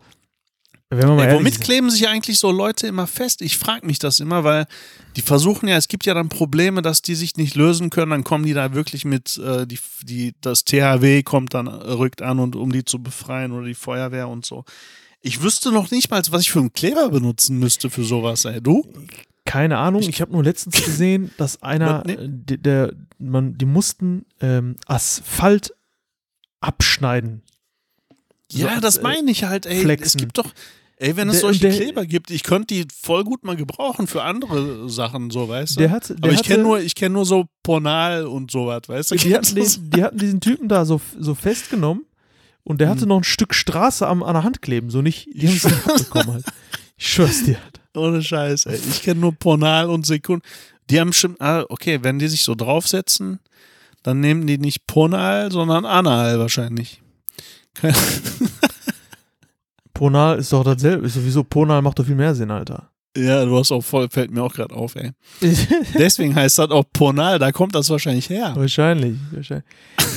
A: Ey, womit
B: ist,
A: kleben sich eigentlich so Leute immer fest? Ich frage mich das immer, weil die versuchen ja, es gibt ja dann Probleme, dass die sich nicht lösen können, dann kommen die da wirklich mit, äh, die, die, das THW kommt dann, äh, rückt an und um die zu befreien oder die Feuerwehr und so. Ich wüsste noch nicht mal, was ich für einen Kleber benutzen müsste für sowas, ey. Du?
B: Keine Ahnung, ich habe nur letztens gesehen, dass einer,
A: nee?
B: der, der man, die mussten ähm, Asphalt abschneiden. So
A: Ja,
B: als,
A: das
B: äh,
A: meine ich halt, ey. Es
B: flexen.
A: gibt doch, ey, wenn es
B: Der-
A: solche
B: der-
A: Kleber gibt, ich könnte die voll gut mal gebrauchen für andere Sachen, so, weißt du?
B: Der hat, der
A: Aber ich kenne nur, ich kenne nur so Pornal und sowas, weißt du?
B: die hatten, den, die hatten diesen Typen da so, so festgenommen und der hatte
A: Hm.
B: noch ein Stück Straße am, an der Hand kleben, so nicht, die haben es nicht abbekommen halt. Ich schwör's dir.
A: Ohne Scheiß, ey. Ich kenne nur Pornal und Sekunden. Die haben schon, ah, okay, wenn die sich so draufsetzen, dann nehmen die nicht Pornal, sondern Anal wahrscheinlich. Keine-
B: Ponal ist doch dasselbe. Ist sowieso, Ponal macht doch viel mehr Sinn, Alter.
A: ja, du hast auch voll, fällt mir auch gerade auf, ey. Deswegen heißt das auch Pornal, da kommt das wahrscheinlich her.
B: wahrscheinlich, wahrscheinlich.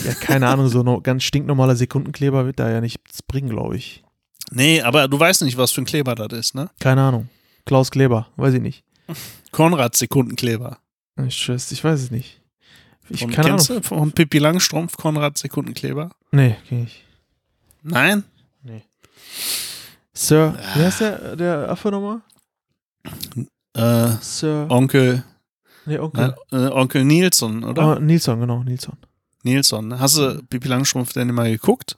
B: Ja, keine Ahnung, so no, ganz stinknormaler Sekundenkleber wird da ja nichts bringen, glaube ich.
A: Nee, aber du weißt nicht, was für ein Kleber das ist, ne?
B: Keine Ahnung. Klaus Kleber, weiß ich nicht.
A: Konrad Sekundenkleber.
B: Ich, schwör's, ich weiß es nicht. Ich
A: Von,
B: keine
A: kennst
B: Ahnung.
A: du von Pippi Langstrumpf Konrad Sekundenkleber?
B: Nee, kenn ich.
A: Nein?
B: Sir, wie heißt der, der Affe nochmal?
A: Äh,
B: Sir.
A: Onkel,
B: Nee, Onkel.
A: äh, Onkel Nilsson, oder?
B: Ah, Nilsson, genau, Nilsson.
A: Nilsson. Hast du Pippi Langstrumpf denn immer geguckt?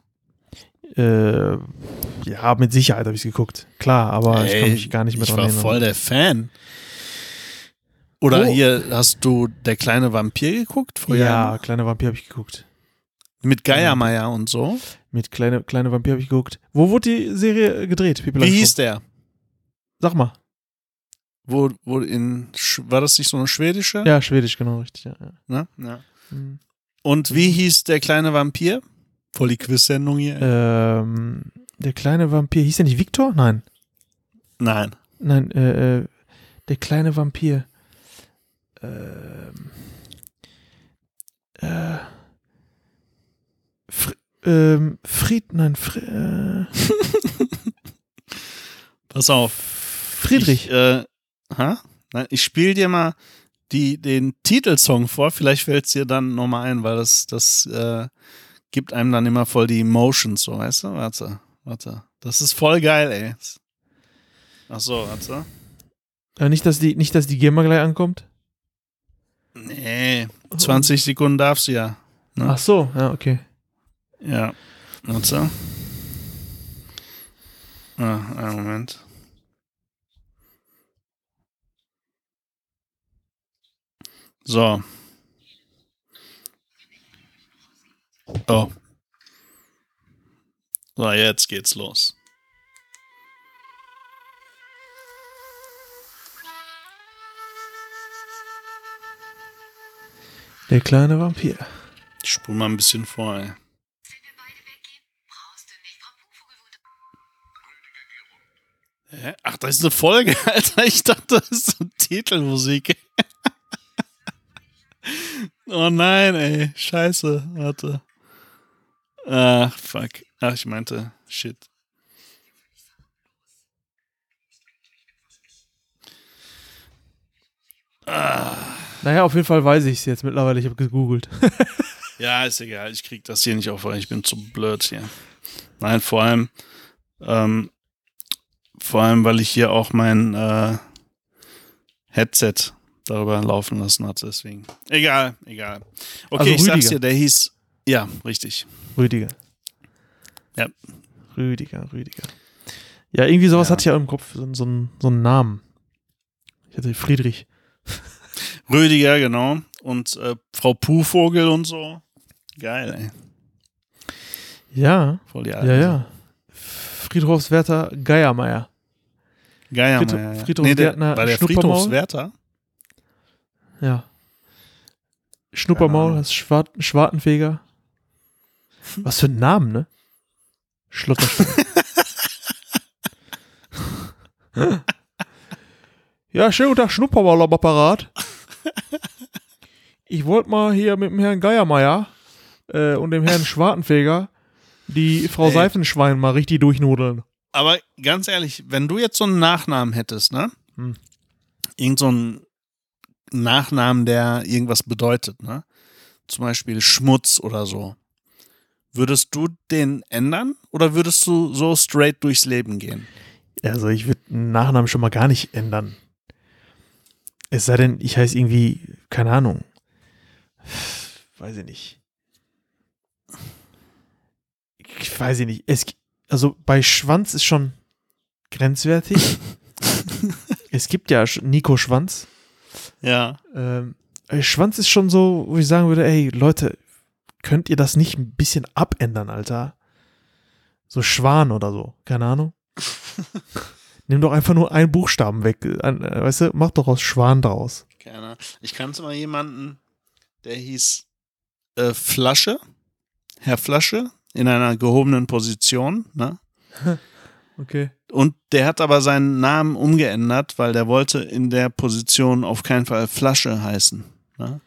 B: Äh, ja, mit Sicherheit habe ich geguckt. Klar, aber ich kann
A: Ey,
B: mich gar nicht mehr
A: Ich
B: dran
A: war
B: erinnern.
A: voll der Fan. Oder
B: Oh.
A: hier hast du Der kleine Vampir geguckt früher?
B: ja, kleine Vampir habe ich geguckt.
A: Mit Geiermeier und so.
B: Mit kleine, kleine Vampir habe ich geguckt. Wo wurde die Serie gedreht?
A: Wie hieß der?
B: Sag mal.
A: Wo, wo in, war das nicht so eine schwedische?
B: Ja, Schwedisch, genau, richtig. Ja, ja.
A: Ne? ja.
B: Mhm.
A: Und wie hieß der kleine Vampir? Voll die Quiz-Sendung hier.
B: Ähm, der kleine Vampir, hieß der nicht Victor? Nein.
A: Nein.
B: Nein, äh, äh, der kleine Vampir. Ähm, äh, Fr ähm, Fried, nein, Fr äh,
A: Pass auf.
B: Friedrich.
A: Ich, äh, ha? Nein, ich spiele dir mal die, den Titelsong vor. Vielleicht fällt es dir dann nochmal ein, weil das, das äh, gibt einem dann immer voll die Emotions, so, weißt du? Warte, warte. Das ist voll geil, ey. Ach so, warte.
B: Äh, nicht, dass die, nicht, dass die GEMA gleich ankommt?
A: Nee, 20 Sekunden darfst du ja. Ne?
B: Ach so, ja, okay.
A: Ja. Warte. Ah, einen Moment. So. Oh. So, jetzt geht's los.
B: Der kleine Vampir.
A: Ich spule mal ein bisschen vor, ey. Ach, das ist eine Folge, Alter. Ich dachte, das ist so Titelmusik. oh nein, ey. Scheiße. Warte. Ach, fuck. Ach, ich meinte, shit.
B: Naja, auf jeden Fall weiß ich es jetzt mittlerweile. Ich habe gegoogelt.
A: Ja, ist egal. Ich krieg das hier nicht auf, weil ich bin zu blöd hier. Nein, vor allem, ähm, vor allem, weil ich hier auch mein äh, Headset darüber laufen lassen hatte. Deswegen. Egal, egal. Okay,
B: Also
A: ich sag's dir, der hieß. Ja, richtig.
B: Rüdiger.
A: Ja.
B: Rüdiger, Rüdiger. Ja, irgendwie sowas
A: Ja.
B: hatte ich ja im Kopf, so, so, einen- so einen Namen. Ich hatte Friedrich.
A: Rüdiger, genau. Und äh, Frau Puhvogel und so. Geil, ey.
B: Ja,
A: Voll die
B: ja,
A: alte.
B: ja. Friedhofswärter Geiermeier.
A: Geiermeier,
B: Friedhof-
A: ja. Nee, der, der? Friedhofswärter?
B: Ja. Schnuppermaul, das Schwart Schwartenfeger. Was für ein Name, ne? Schlotterstein. ja, schönen guten Tag, Schnuppermaul am Apparat. Ich wollte mal hier mit dem Herrn Geiermeier äh, und dem Herrn Schwartenfeger die Frau
A: Ey.
B: Seifenschwein mal richtig durchnudeln.
A: Aber ganz ehrlich, wenn du jetzt so einen Nachnamen hättest, ne?
B: Hm.
A: Irgend so einen Nachnamen, der irgendwas bedeutet, ne? Zum Beispiel Schmutz oder so. Würdest du den ändern oder würdest du so straight durchs Leben gehen?
B: Also ich würde einen Nachnamen schon mal gar nicht ändern. Es sei denn, ich heiße irgendwie, keine Ahnung. Weiß ich nicht. Ich weiß ich nicht. Es, also bei Schwanz ist schon grenzwertig. es gibt ja Nico Schwanz.
A: Ja.
B: Ähm, äh, Schwanz ist schon so, wo ich sagen würde, ey, Leute, könnt ihr das nicht ein bisschen abändern, Alter? So Schwan oder so, keine Ahnung. Nimm doch einfach nur einen Buchstaben weg. Äh, weißt du, mach doch aus Schwan draus.
A: Keiner. Ich kannte mal jemanden, der hieß äh, Flasche, Herr Flasche, in einer gehobenen Position, ne?
B: Okay.
A: Und der hat aber seinen Namen umgeändert, weil der wollte in der Position auf keinen Fall Flasche heißen. Ne?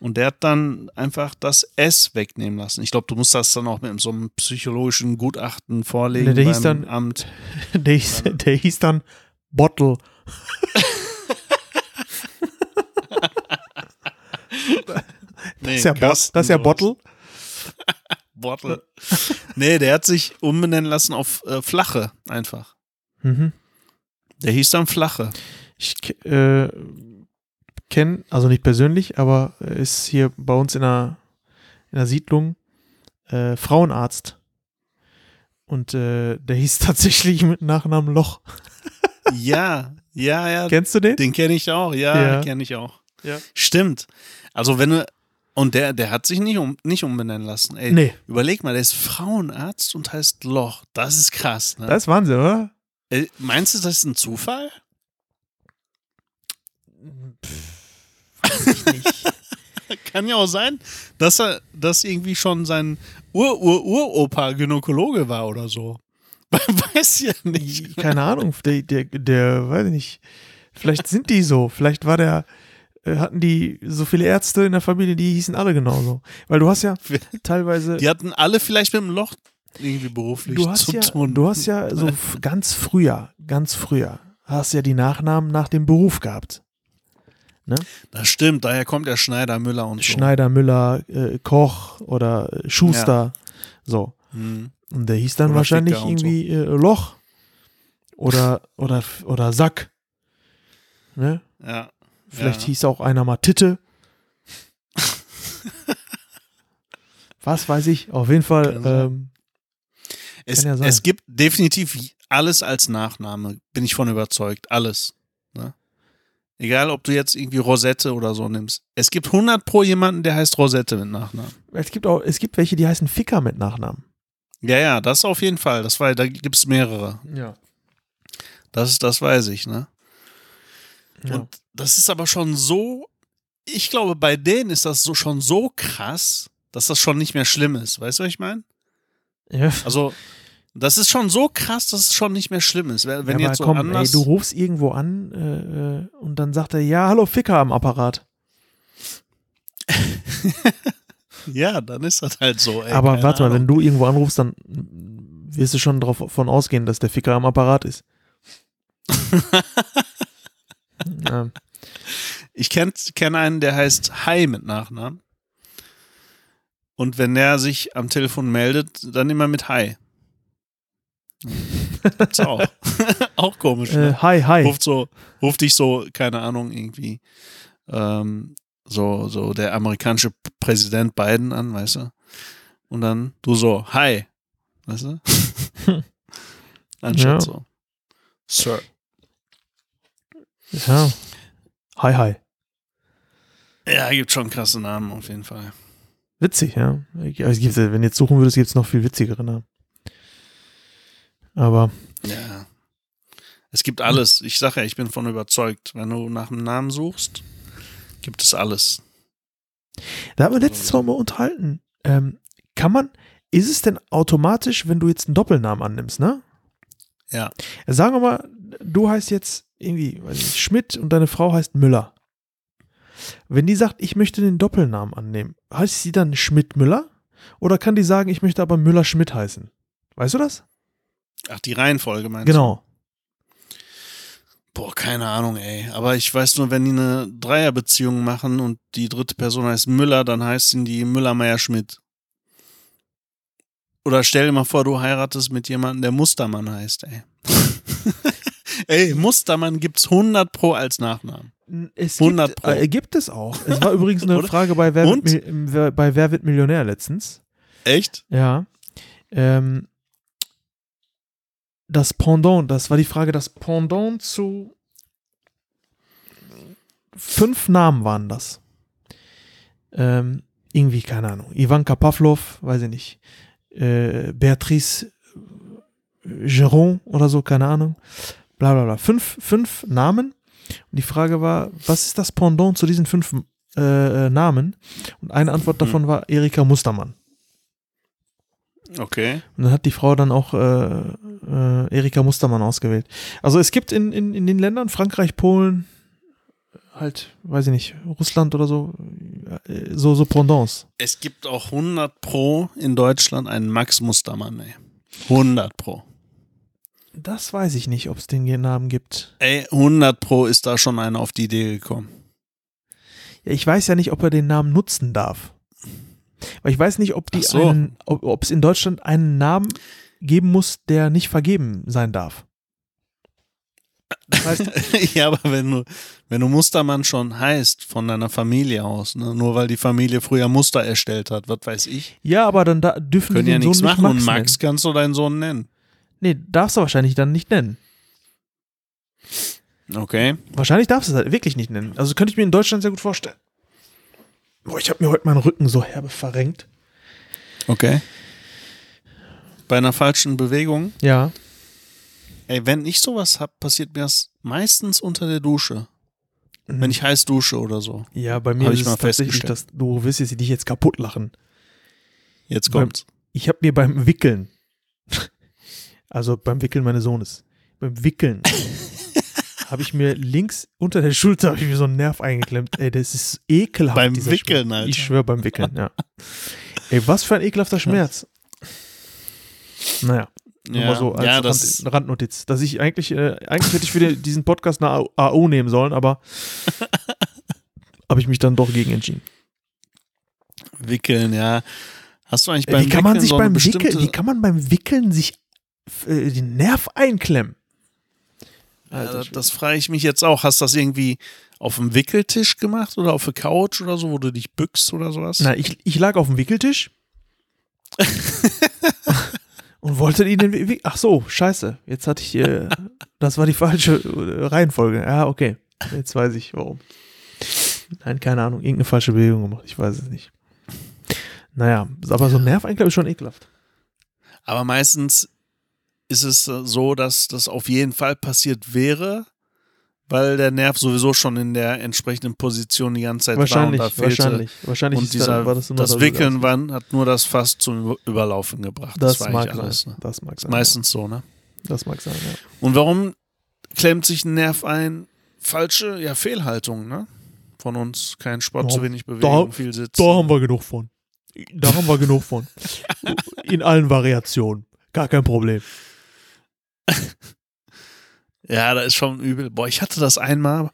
A: Und der hat dann einfach das S wegnehmen lassen. Ich glaube, du musst das dann auch mit so einem psychologischen Gutachten vorlegen
B: Ne, der
A: beim
B: hieß dann-
A: Amt.
B: Der hieß, der hieß dann Bottle.
A: Nee,
B: Das ist ja,
A: Kasten,
B: das ist ja. Bottle.
A: Bottle. nee, der hat sich umbenennen lassen auf äh, Flache einfach.
B: Mhm.
A: Der hieß dann Flache.
B: Ich äh, kenne, also nicht persönlich, aber ist hier bei uns in der, in der Siedlung äh, Frauenarzt. Und äh, der hieß tatsächlich mit Nachnamen Loch.
A: Ja, ja, ja.
B: Kennst du den?
A: Den kenne ich auch, ja,
B: Ja.
A: kenne ich auch.
B: Ja.
A: Stimmt. Also wenn du und der, der hat sich nicht, um, nicht umbenennen lassen. Ey,
B: Nee,
A: Überleg mal, der ist Frauenarzt und heißt Loch. Das ist krass. Ne?
B: das ist Wahnsinn, oder?
A: Äh, meinst du, das ist ein Zufall?
B: Weiß ich nicht.
A: Kann ja auch sein, dass er das irgendwie schon sein Ur-Ur-Uropa Gynäkologe war oder so. Weiß ja nicht.
B: Keine Ahnung, der, der, der, weiß ich nicht. Vielleicht sind die so. Vielleicht war der, hatten die so viele Ärzte in der Familie, die hießen alle genauso. Weil du hast ja teilweise.
A: Die hatten alle vielleicht mit dem Loch irgendwie beruflich
B: du hast
A: zu
B: ja,
A: tun.
B: du hast ja so ganz früher, ganz früher, hast ja die Nachnamen nach dem Beruf gehabt.
A: das stimmt, daher kommt der Schneider, Müller und so.
B: Schneider, Müller, äh, Koch oder äh, Schuster. So.
A: Hm.
B: Und der hieß dann
A: Oder
B: wahrscheinlich
A: und so.
B: irgendwie äh, Loch oder, oder, oder Sack. Ne?
A: Ja.
B: Vielleicht
A: ja.
B: hieß auch einer mal Titte. Was weiß ich. Auf jeden Fall. Ähm,
A: Es,
B: ja
A: es gibt definitiv alles als Nachname, bin ich von überzeugt. Alles. Ne? Egal, ob du jetzt irgendwie Rosette oder so nimmst. Es gibt 100 pro jemanden, der heißt Rosette mit Nachnamen.
B: es gibt auch, es gibt welche, die heißen Ficker mit Nachnamen.
A: Ja, ja, das auf jeden Fall. Das war, da gibt es mehrere.
B: Ja.
A: Das, das weiß ich, ne?
B: Ja.
A: Und das ist aber schon so, ich glaube, bei denen ist das so schon so krass, dass das schon nicht mehr schlimm ist. Weißt du, was ich meine?
B: ja.
A: Also, das ist schon so krass, dass es schon nicht mehr schlimm ist. Wenn,
B: ja,
A: jetzt so
B: komm,
A: anders.
B: ey, du rufst irgendwo an äh, äh, und dann sagt er, ja, hallo Ficker am Apparat.
A: ja, dann ist das halt so. Ey,
B: aber warte mal,
A: Ahnung.
B: wenn du irgendwo anrufst, dann wirst du schon davon ausgehen, dass der Ficker am Apparat ist. ja.
A: Ich kenne kenn einen, der heißt Hai mit Nachnamen. Und wenn der sich am Telefon meldet, dann immer mit Hai. Gibt's auch. auch komisch.
B: äh,
A: Ne?
B: hi, hi.
A: Ruft so, ruft dich so, keine Ahnung, irgendwie, ähm, so, so der amerikanische Präsident Biden an, weißt du? Und dann du so, Hi. Weißt du? Anstatt
B: Ja.
A: so. Sir.
B: Ja. Hi, hi.
A: Ja, gibt schon krasse Namen auf jeden Fall.
B: Witzig, ja. Gibt, wenn du jetzt suchen würdest, gibt es noch viel witzigere Namen. Aber
A: Ja. Es gibt alles. Ich sage ja, ich bin von überzeugt. Wenn du nach einem Namen suchst, gibt es alles.
B: da haben wir letztes Mal mal unterhalten. Ähm, kann man, ist es denn automatisch, wenn du jetzt einen Doppelnamen annimmst, ne?
A: Ja.
B: Sagen wir mal, du heißt jetzt irgendwie, weiß ich, Schmidt und deine Frau heißt Müller. Wenn die sagt, ich möchte den Doppelnamen annehmen, heißt sie dann Schmidt-Müller? Oder kann die sagen, ich möchte aber Müller-Schmidt heißen? Weißt du das?
A: Ach, die Reihenfolge meinst
B: Genau.
A: du? Boah, keine Ahnung, ey. Aber ich weiß nur, wenn die eine Dreierbeziehung machen und die dritte Person heißt Müller, dann heißen die Müller-Meyer-Schmidt. Oder stell dir mal vor, du heiratest mit jemandem, der Mustermann heißt, ey. ey, Mustermann gibt's 100 pro als Nachnamen.
B: Es
A: 100
B: gibt,
A: Pro.
B: äh, gibt es auch. Es war übrigens eine? Frage bei wer, wird, bei wer wird Millionär letztens.
A: Echt?
B: Ja. Ähm, das Pendant, das war die Frage, das Pendant zu fünf Namen waren das. Ähm, irgendwie, keine Ahnung. Ivanka Pavlov, weiß ich nicht. Äh, Beatrice Geron oder so, keine Ahnung. Bla bla bla. Fünf, fünf Namen. Und die Frage war, was ist das Pendant zu diesen fünf äh, äh, Namen? Und eine Antwort davon war Erika Mustermann.
A: Okay.
B: Und dann hat die Frau dann auch äh, äh, Erika Mustermann ausgewählt. Also es gibt in, in, in den Ländern, Frankreich, Polen, halt, weiß ich nicht, Russland oder so, äh, so, so Pendants.
A: Es gibt auch 100 Pro in Deutschland einen Max Mustermann, ey. 100 Pro.
B: Das weiß ich nicht, ob es den Namen gibt.
A: Ey, 100 Pro ist da schon einer auf die Idee gekommen.
B: Ja, ich weiß ja nicht, ob er den Namen nutzen darf. Weil ich weiß nicht, ob, die
A: so.
B: einen, ob, es in Deutschland einen Namen geben muss, der nicht vergeben sein darf. Das heißt,
A: ja, aber wenn du, wenn du Mustermann schon heißt, von deiner Familie aus, ne? nur weil die Familie früher Muster erstellt hat, was weiß ich,
B: ja, aber dann da, dürfen
A: können
B: wir
A: ja
B: den Sohn
A: nichts
B: nicht
A: machen
B: Max
A: und Max
B: nennen.
A: kannst du deinen Sohn nennen.
B: Nee, darfst du wahrscheinlich dann nicht nennen.
A: Okay.
B: Wahrscheinlich darfst du es halt wirklich nicht nennen. Also könnte ich mir in Deutschland sehr gut vorstellen. Boah, ich habe mir heute meinen Rücken so herbe verrenkt.
A: Okay. Bei einer falschen Bewegung.
B: Ja.
A: Ey, wenn ich sowas hab, passiert mir das meistens unter der Dusche.
B: Mhm.
A: Wenn ich heiß dusche oder so.
B: Ja, bei mir
A: Hab
B: ist
A: ich
B: es
A: mal
B: tatsächlich, dass du wirst jetzt dich jetzt kaputt lachen.
A: Jetzt
B: Beim-
A: kommt's.
B: Ich habe mir beim Wickeln, also beim Wickeln meines Sohnes, beim Wickeln habe ich mir links unter der Schulter ich mir so einen Nerv eingeklemmt. Ey, das ist ekelhaft.
A: Beim Wickeln,
B: Schmerz.
A: Alter.
B: Ich schwöre beim Wickeln, ja. Ey, was für ein ekelhafter Schmerz. Naja, nur mal so als
A: ja, das,
B: Rand, Randnotiz. Dass ich eigentlich, äh, eigentlich hätte ich für den- diesen Podcast eine AO nehmen sollen, aber habe ich mich dann doch gegen entschieden.
A: Wickeln, ja. Hast du eigentlich beim
B: wie kann man
A: Wickeln
B: sich
A: so
B: beim Wickeln, wie kann man beim Wickeln sich äh, den Nerv einklemmen? Alter
A: das, frage ich mich jetzt auch. Hast du das irgendwie auf dem Wickeltisch gemacht oder auf der Couch oder so, wo du dich bückst oder sowas?
B: Na, ich, ich lag auf dem Wickeltisch und wollte ihn den Wick Ach so, scheiße. Jetzt hatte ich, äh, das war die falsche äh, Reihenfolge. Ja, okay. Jetzt weiß ich, warum. Nein, keine Ahnung. Irgendeine falsche Bewegung gemacht. Ich weiß es nicht. Naja, aber so ein Nerveinklemm ist schon ekelhaft.
A: Aber meistens ist es äh, so, dass das auf jeden Fall passiert wäre, weil der Nerv sowieso schon in der entsprechenden Position die ganze Zeit
B: Wahrscheinlich,
A: war und da fehlte.
B: wahrscheinlich. Wahrscheinlich
A: Und
B: ist da-
A: dieser,
B: war das,
A: das
B: da-
A: Wickeln war, hat nur das Fass zum Über- Überlaufen gebracht. Das,
B: Das, mag
A: alles.
B: sein.
A: Ne?
B: Das mag sein.
A: meistens so, ne?
B: Ja. Das mag sein, ja.
A: Und warum klemmt sich ein Nerv ein? Falsche, ja, Fehlhaltung, ne? Von uns. Kein Sport,
B: Ja,
A: zu wenig Bewegung, viel Sitzen.
B: Da haben wir genug von. Da haben wir genug von. In allen Variationen. Gar kein Problem.
A: Ja, da ist schon übel. Boah, ich hatte das einmal,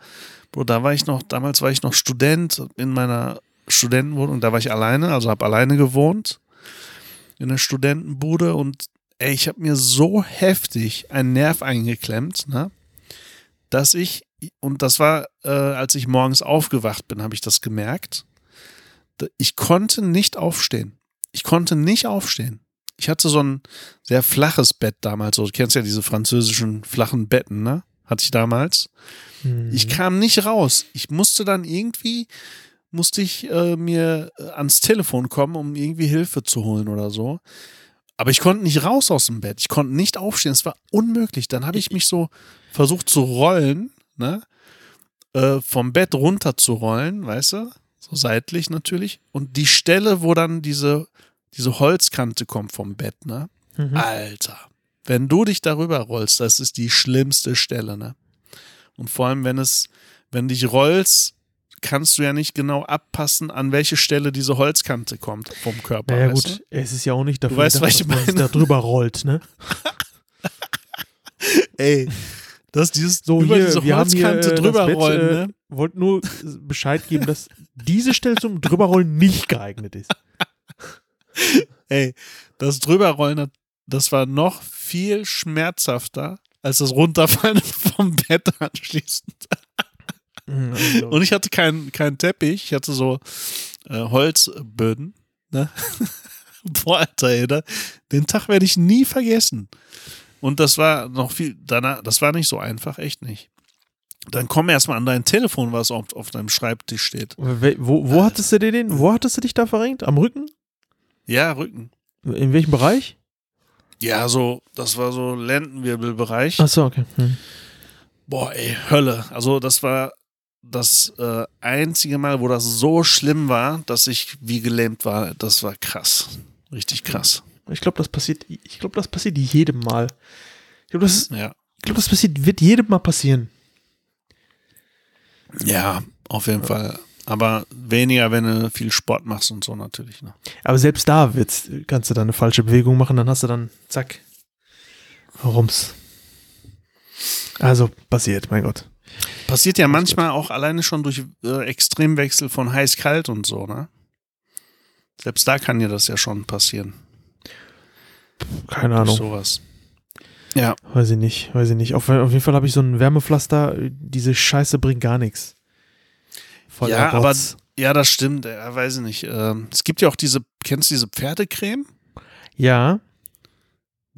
A: Bro, da war ich noch, damals war ich noch Student in meiner Studentenwohnung, da war ich alleine, also habe alleine gewohnt in der Studentenbude und ey, ich habe mir so heftig einen Nerv eingeklemmt, ne, dass ich, und das war, äh, als ich morgens aufgewacht bin, habe ich das gemerkt, ich konnte nicht aufstehen. Ich konnte nicht aufstehen. Ich hatte so ein sehr flaches Bett damals. So, du kennst ja diese französischen flachen Betten, ne? Hatte ich damals.
B: Mhm.
A: Ich kam nicht raus. Ich musste dann irgendwie, musste ich äh, mir äh, ans Telefon kommen, um irgendwie Hilfe zu holen oder so. Aber ich konnte nicht raus aus dem Bett. Ich konnte nicht aufstehen. Es war unmöglich. Dann habe ich mich so versucht zu rollen, ne? Äh, vom Bett runter zu rollen, weißt du? So seitlich natürlich. Und die Stelle, wo dann diese, diese Holzkante kommt vom Bett, ne?
B: Mhm.
A: Alter, wenn du dich darüber rollst, das ist die schlimmste Stelle, ne? Und vor allem, wenn es, wenn du dich rollst, kannst du ja nicht genau abpassen, an welche Stelle diese Holzkante kommt vom Körper.
B: Naja,
A: weißt
B: gut, es ist ja auch nicht dafür,
A: weißt,
B: gedacht,
A: was ich
B: dass man da drüber rollt, ne?
A: Du? Ey, dass dieses
B: So,
A: über
B: hier,
A: diese Holzkante
B: äh,
A: drüber
B: Bett,
A: rollen,
B: äh,
A: ne?
B: wollt nur äh, Bescheid geben, dass diese Stelle zum drüberrollen nicht geeignet ist.
A: Ey, das drüberrollen, das war noch viel schmerzhafter als das Runterfallen vom Bett anschließend.
B: Mhm,
A: Und ich hatte keinen keinen Teppich, ich hatte so äh, Holzböden. Ne? Boah, Alter, ey, da, den Tag werde ich nie vergessen. Und das war noch viel, danach, das war nicht so einfach, echt nicht. Dann komm erstmal an dein Telefon, was auf, auf deinem Schreibtisch steht.
B: wo, wo hattest du dir den? Wo hattest du dich da verrenkt? Am Rücken?
A: Ja, Rücken.
B: In welchem Bereich?
A: Ja, so, das war so Lendenwirbelbereich.
B: Achso, okay. Hm.
A: Boah, ey, Hölle. Also das war das äh, einzige Mal, wo das so schlimm war, dass ich wie gelähmt war. Das war krass. Richtig krass.
B: Ich glaube, das passiert, ich glaube, das passiert jedem Mal. Ich glaube, das,
A: Ja.
B: ich glaub, das passiert, wird jedem Mal passieren.
A: Ja, auf jeden Fall. Aber weniger, wenn du viel Sport machst und so natürlich. Ne?
B: Aber selbst da wird's, kannst du dann eine falsche Bewegung machen, dann hast du dann, zack, rums. Also, passiert, mein Gott.
A: Passiert ja manchmal auch alleine schon durch äh, Extremwechsel von heiß-kalt und so, ne? Selbst da kann dir das ja schon passieren.
B: Keine
A: Durch
B: Ahnung.
A: sowas. Ja.
B: Weiß ich nicht, weiß ich nicht. Auf, auf jeden Fall habe ich so ein Wärmepflaster. Diese Scheiße bringt gar nichts. Voll
A: Ja, aber ja, das stimmt. Ja, weiß ich nicht. Ähm, es gibt ja auch diese, kennst du diese Pferdecreme?
B: Ja,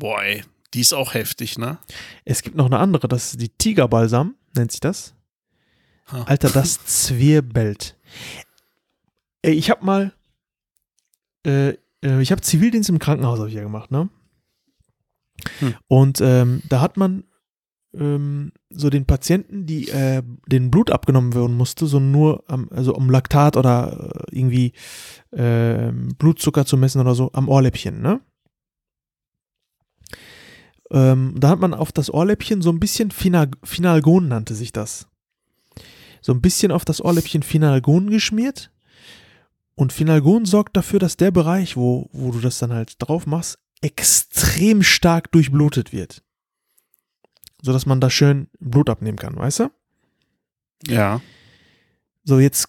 A: Boah, ey, die ist auch heftig, ne?
B: es gibt noch eine andere, das ist die Tigerbalsam, nennt sich das.
A: Ha.
B: Alter, das zwirbelt. Ey, ich hab mal, äh, äh, ich habe Zivildienst im Krankenhaus hab ich ja gemacht, ne?
A: Hm.
B: Und ähm, da hat man ähm, so den Patienten, die äh, den Blut abgenommen werden musste, so nur am, also um Laktat oder äh, irgendwie ähm, Blutzucker zu messen oder so, am Ohrläppchen, ne? Ähm, da hat man auf das Ohrläppchen so ein bisschen Final, Finalgon nannte sich das. So ein bisschen auf das Ohrläppchen Finalgon geschmiert. Und Finalgon sorgt dafür, dass der Bereich, wo, wo du das dann halt drauf machst, extrem stark durchblutet wird. Sodass man da schön Blut abnehmen kann, weißt du?
A: Ja.
B: So, jetzt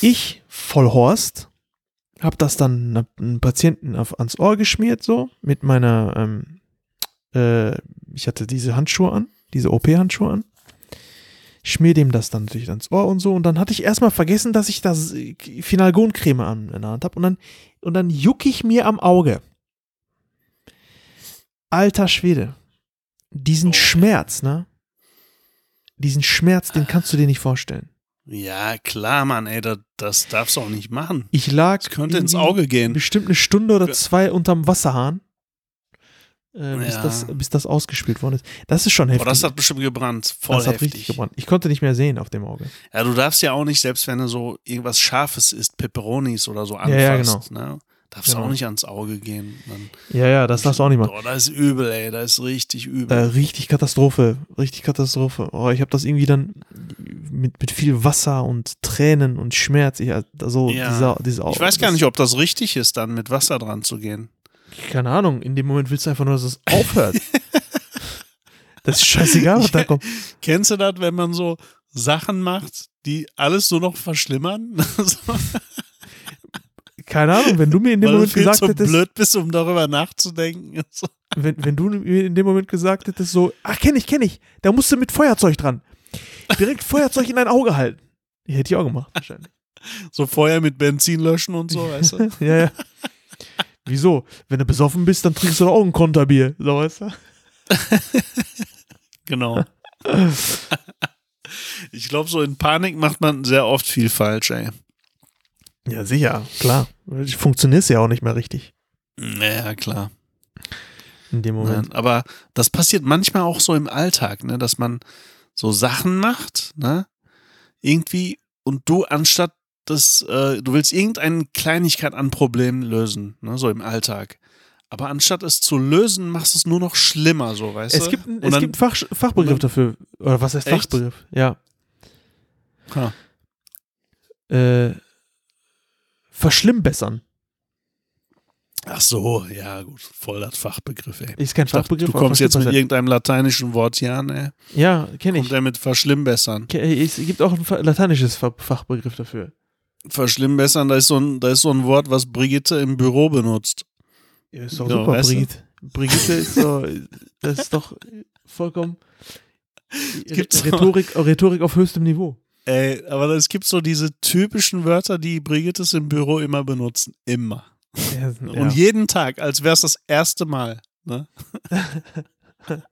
B: ich, Vollhorst, hab das dann einem Patienten auf, ans Ohr geschmiert, so, mit meiner, ähm, äh, ich hatte diese Handschuhe an, diese OP-Handschuhe an. Schmier dem das dann natürlich ans Ohr und so. Und dann hatte ich erstmal vergessen, dass ich das Finalgon-Creme an in der Hand habe. Und dann, und dann juck ich mir am Auge. Alter Schwede. Diesen
A: Oh.
B: Schmerz, ne? Diesen Schmerz, den kannst du dir nicht vorstellen.
A: Ja, klar, Mann, ey, das, das darfst du auch nicht machen.
B: Ich lag
A: Das könnte ins Auge gehen.
B: bestimmt eine Stunde oder zwei unterm Wasserhahn, äh, bis,
A: Ja.
B: das, bis das ausgespielt worden ist. Das ist schon heftig.
A: Boah, das hat bestimmt gebrannt. Voll
B: Das hat
A: heftig.
B: richtig gebrannt. Ich konnte nicht mehr sehen auf dem Auge.
A: Ja, du darfst ja auch nicht, selbst wenn du so irgendwas Scharfes isst, Peperonis oder so anfasst,
B: Ja, ja, genau.
A: ne? Darfst
B: Genau.
A: auch nicht ans Auge gehen. Dann,
B: Ja, ja, das darfst du auch nicht machen.
A: Boah, das ist übel, ey, das ist richtig übel.
B: Äh, richtig Katastrophe. Richtig Katastrophe. Oh, ich habe das irgendwie dann mit, mit viel Wasser und Tränen und Schmerz. Ich, also
A: Ja.
B: dieser, diese
A: ich weiß gar nicht, ob das richtig ist, dann mit Wasser dran zu gehen.
B: Keine Ahnung. In dem Moment willst du einfach nur, dass es aufhört. das ist scheißegal, was da kommt.
A: Kennst du das, wenn man so Sachen macht, die alles nur noch verschlimmern? So,
B: Keine Ahnung, wenn du mir in dem
A: Weil du
B: Moment
A: viel
B: gesagt
A: zu
B: hättest,
A: blöd bist, um darüber nachzudenken. So.
B: wenn, wenn du mir in dem Moment gesagt hättest, so, ach, kenn ich, kenn ich, da musst du mit Feuerzeug dran. Direkt Feuerzeug in dein Auge halten. Hätte ich auch gemacht, wahrscheinlich.
A: so Feuer mit Benzin löschen und so, weißt du?
B: ja, ja. Wieso? Wenn du besoffen bist, dann trinkst du doch auch ein Konterbier. So, weißt du?
A: Genau. Ich glaube, so in Panik macht man sehr oft viel falsch, ey.
B: Ja, sicher, klar. Funktioniert ja auch nicht mehr richtig
A: Naja, klar.
B: in dem Moment.
A: Nein, aber das passiert manchmal auch so im Alltag, ne, dass man so Sachen macht, ne, irgendwie und du anstatt das, äh, du willst irgendeine Kleinigkeit an Problemen lösen, ne, so im Alltag. Aber anstatt es zu lösen, machst du es nur noch schlimmer, so, weißt
B: Es
A: du?
B: gibt,
A: Und
B: es
A: dann-
B: gibt einen Fach, Fachbegriff
A: dann-
B: dafür. Oder was heißt
A: Echt?
B: Fachbegriff? Ja.
A: Ha.
B: Äh, verschlimmbessern.
A: Ach so, ja, gut, voll das Fachbegriff, ey.
B: Ist kein
A: Ich dachte,
B: Fachbegriff.
A: du kommst jetzt mit irgendeinem lateinischen Wort hier an, ey.
B: Ja, kenne ich.
A: Kommt er mit verschlimmbessern.
B: Es gibt auch ein lateinisches Fa- Fachbegriff dafür.
A: Verschlimmbessern, da ist so ein, da ist so ein Wort, was Brigitte im Büro benutzt.
B: Ja, ist doch
A: Ja,
B: super,
A: du?
B: Brigitte. Brigitte ist so, das ist doch vollkommen
A: Gibt's
B: Rhetorik, Rhetorik auf höchstem Niveau.
A: Ey, aber es gibt so diese typischen Wörter, die Brigittes im Büro immer benutzen. Immer.
B: Ja,
A: Und jeden Tag, als wäre es das erste Mal. Ne?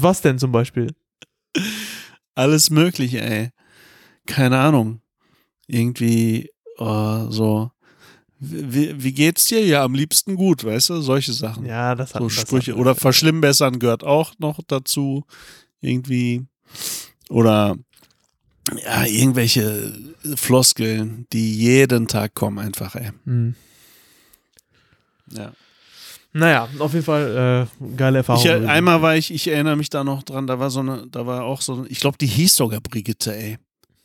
B: Was denn zum Beispiel?
A: Alles Mögliche, ey. Keine Ahnung. Irgendwie oh, so. Wie, wie geht's dir? Ja, am liebsten gut, weißt du? Solche Sachen.
B: Ja, das hat
A: so Sprüche.
B: hat-
A: Oder verschlimmbessern gehört auch noch dazu. Irgendwie. Oder ja, irgendwelche Floskeln, die jeden Tag kommen, einfach, ey.
B: Hm.
A: Ja.
B: Naja, auf jeden Fall äh, geile Erfahrung.
A: Ich, äh, einmal war ich, ich erinnere mich da noch dran, da war so eine, da war auch so, ich glaube, die hieß sogar Brigitte, ey.